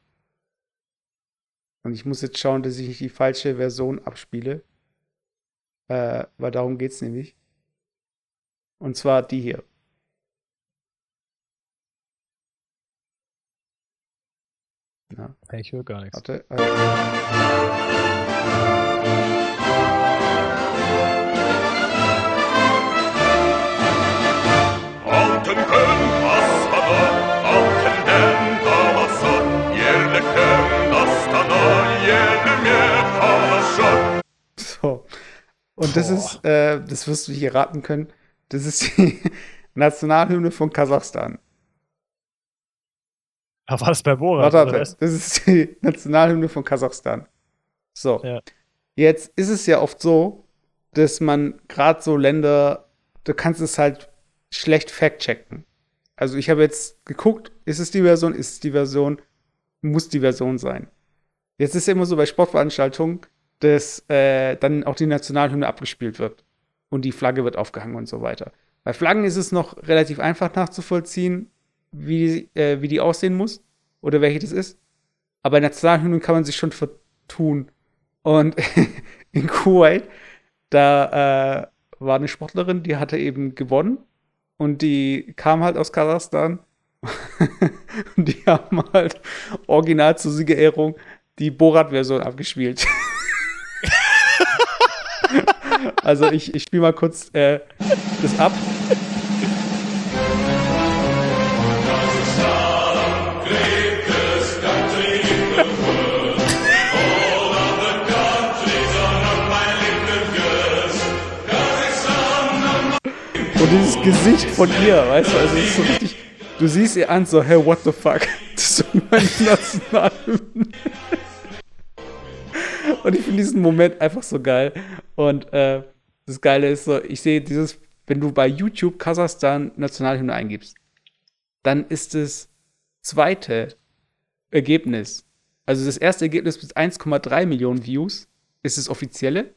Und ich muss jetzt schauen, dass ich nicht die falsche Version abspiele. Äh, weil darum geht's nämlich. Und zwar die hier. Na, ich höre gar nichts. warte. Äh, Und das ist, äh, das wirst du nicht erraten können, das ist die Nationalhymne von Kasachstan. Ah, war das bei Borat? Warte, oder warte, das ist die Nationalhymne von Kasachstan. So. Ja. Jetzt ist es ja oft so, dass man gerade so Länder, du kannst es halt schlecht fact-checken. Also ich habe jetzt geguckt, ist es die Version, ist es die Version, muss die Version sein. Jetzt ist ja immer so bei Sportveranstaltungen, dass äh, dann auch die Nationalhymne abgespielt wird und die Flagge wird aufgehangen und so weiter. Bei Flaggen ist es noch relativ einfach nachzuvollziehen, wie, äh, wie die aussehen muss oder welche das ist. Aber bei Nationalhymnen kann man sich schon vertun. Und in Kuwait, da äh, war eine Sportlerin, die hatte eben gewonnen und die kam halt aus Kasachstan. und die haben halt original zur Siegerehrung die Borat-Version abgespielt. also ich, ich spiele mal kurz äh, das ab. Und dieses Gesicht von ihr, weißt du, also es ist so richtig, du siehst ihr an, so, hey, what the fuck? Das ist so meine Nationalhymne. Und ich finde diesen Moment einfach so geil. Und äh, das Geile ist so, ich sehe dieses, wenn du bei YouTube Kasachstan Nationalhymne eingibst, dann ist das zweite Ergebnis, also das erste Ergebnis mit 1,3 Millionen Views, ist das offizielle.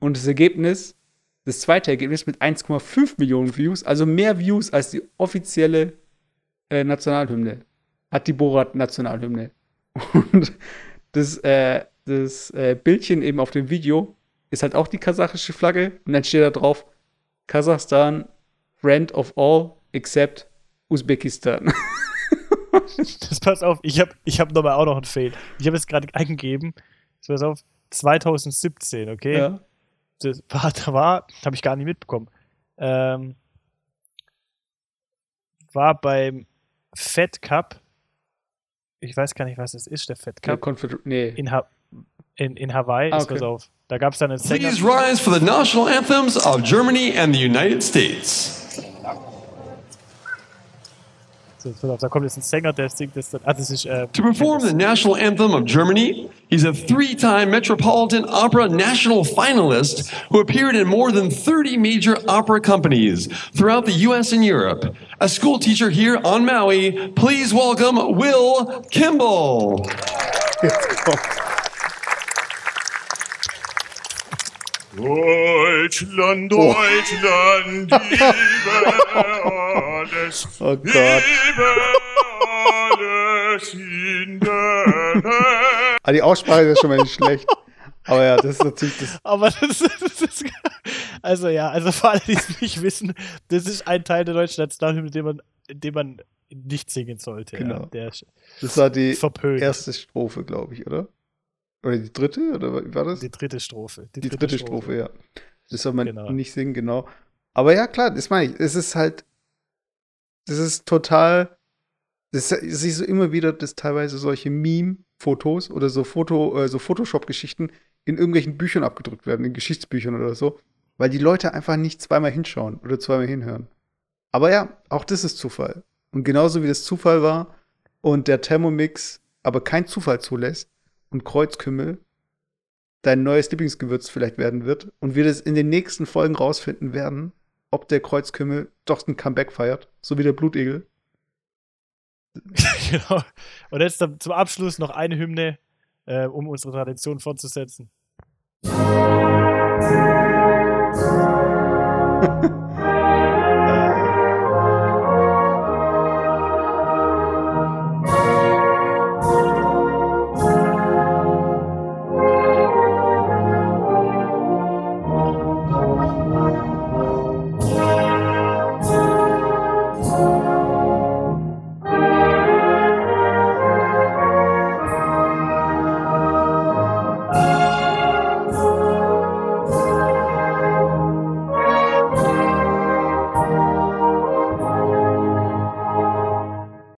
Und das Ergebnis, das zweite Ergebnis mit 1,5 Millionen Views, also mehr Views als die offizielle äh, Nationalhymne, hat die Borat-Nationalhymne. Und das, äh, das äh, Bildchen eben auf dem Video ist halt auch die kasachische Flagge und dann steht da drauf Kasachstan, friend of all except Usbekistan. Das pass auf, ich habe ich hab nochmal auch noch einen Fail. Ich habe jetzt gerade eingegeben, das pass auf, 2017, okay? ja. Das war, da war, habe ich gar nicht mitbekommen. Ähm, war beim Fed Cup, ich weiß gar nicht, was es ist, der Fed Ja, Cup, Confeder nee. in, ha in, in Hawaii, Ah, okay. pass auf. Da gab es dann einen Sänger. Please rise for the national anthems of Germany and the United States. So, pass auf, da kommt jetzt ein Sänger, der singt das dann. Ah, das ist. Äh, To perform the national anthem of Germany, he's a three time Metropolitan Opera National finalist who appeared in more than 30 major opera companies throughout the US and Europe. A school teacher here on Maui, please welcome Will Kimball. Jetzt kommt. Deutschland, Deutschland, liebe alles, Oh Gott. liebe alles in der Welt. Ah, die Aussprache ist schon mal nicht schlecht. Aber ja, das ist natürlich das. Aber das, das ist. Also ja, also für alle, die es nicht wissen, das ist ein Teil der deutschen Nationalhymne, den man, den man nicht singen sollte. Genau. Ja, Das war die verpönt. erste Strophe, glaube ich, oder? Oder die dritte? Oder wie war das? Die dritte Strophe. Die dritte Strophe, ja. Das soll man Genau. nicht singen, genau. Aber ja, klar, das meine ich. Es ist halt, das ist total, das ist- siehst du immer wieder, dass teilweise solche Meme-Fotos oder so Foto, äh, so Photoshop-Geschichten in irgendwelchen Büchern abgedrückt werden, in Geschichtsbüchern oder so, weil die Leute einfach nicht zweimal hinschauen oder zweimal hinhören. Aber ja, auch das ist Zufall. Und genauso wie das Zufall war und der Thermomix aber kein Zufall zulässt und Kreuzkümmel dein neues Lieblingsgewürz vielleicht werden wird und wir das in den nächsten Folgen rausfinden werden, ob der Kreuzkümmel doch ein Comeback feiert, so wie der Blutegel. genau. Und jetzt zum Abschluss noch eine Hymne, äh, um unsere Tradition fortzusetzen.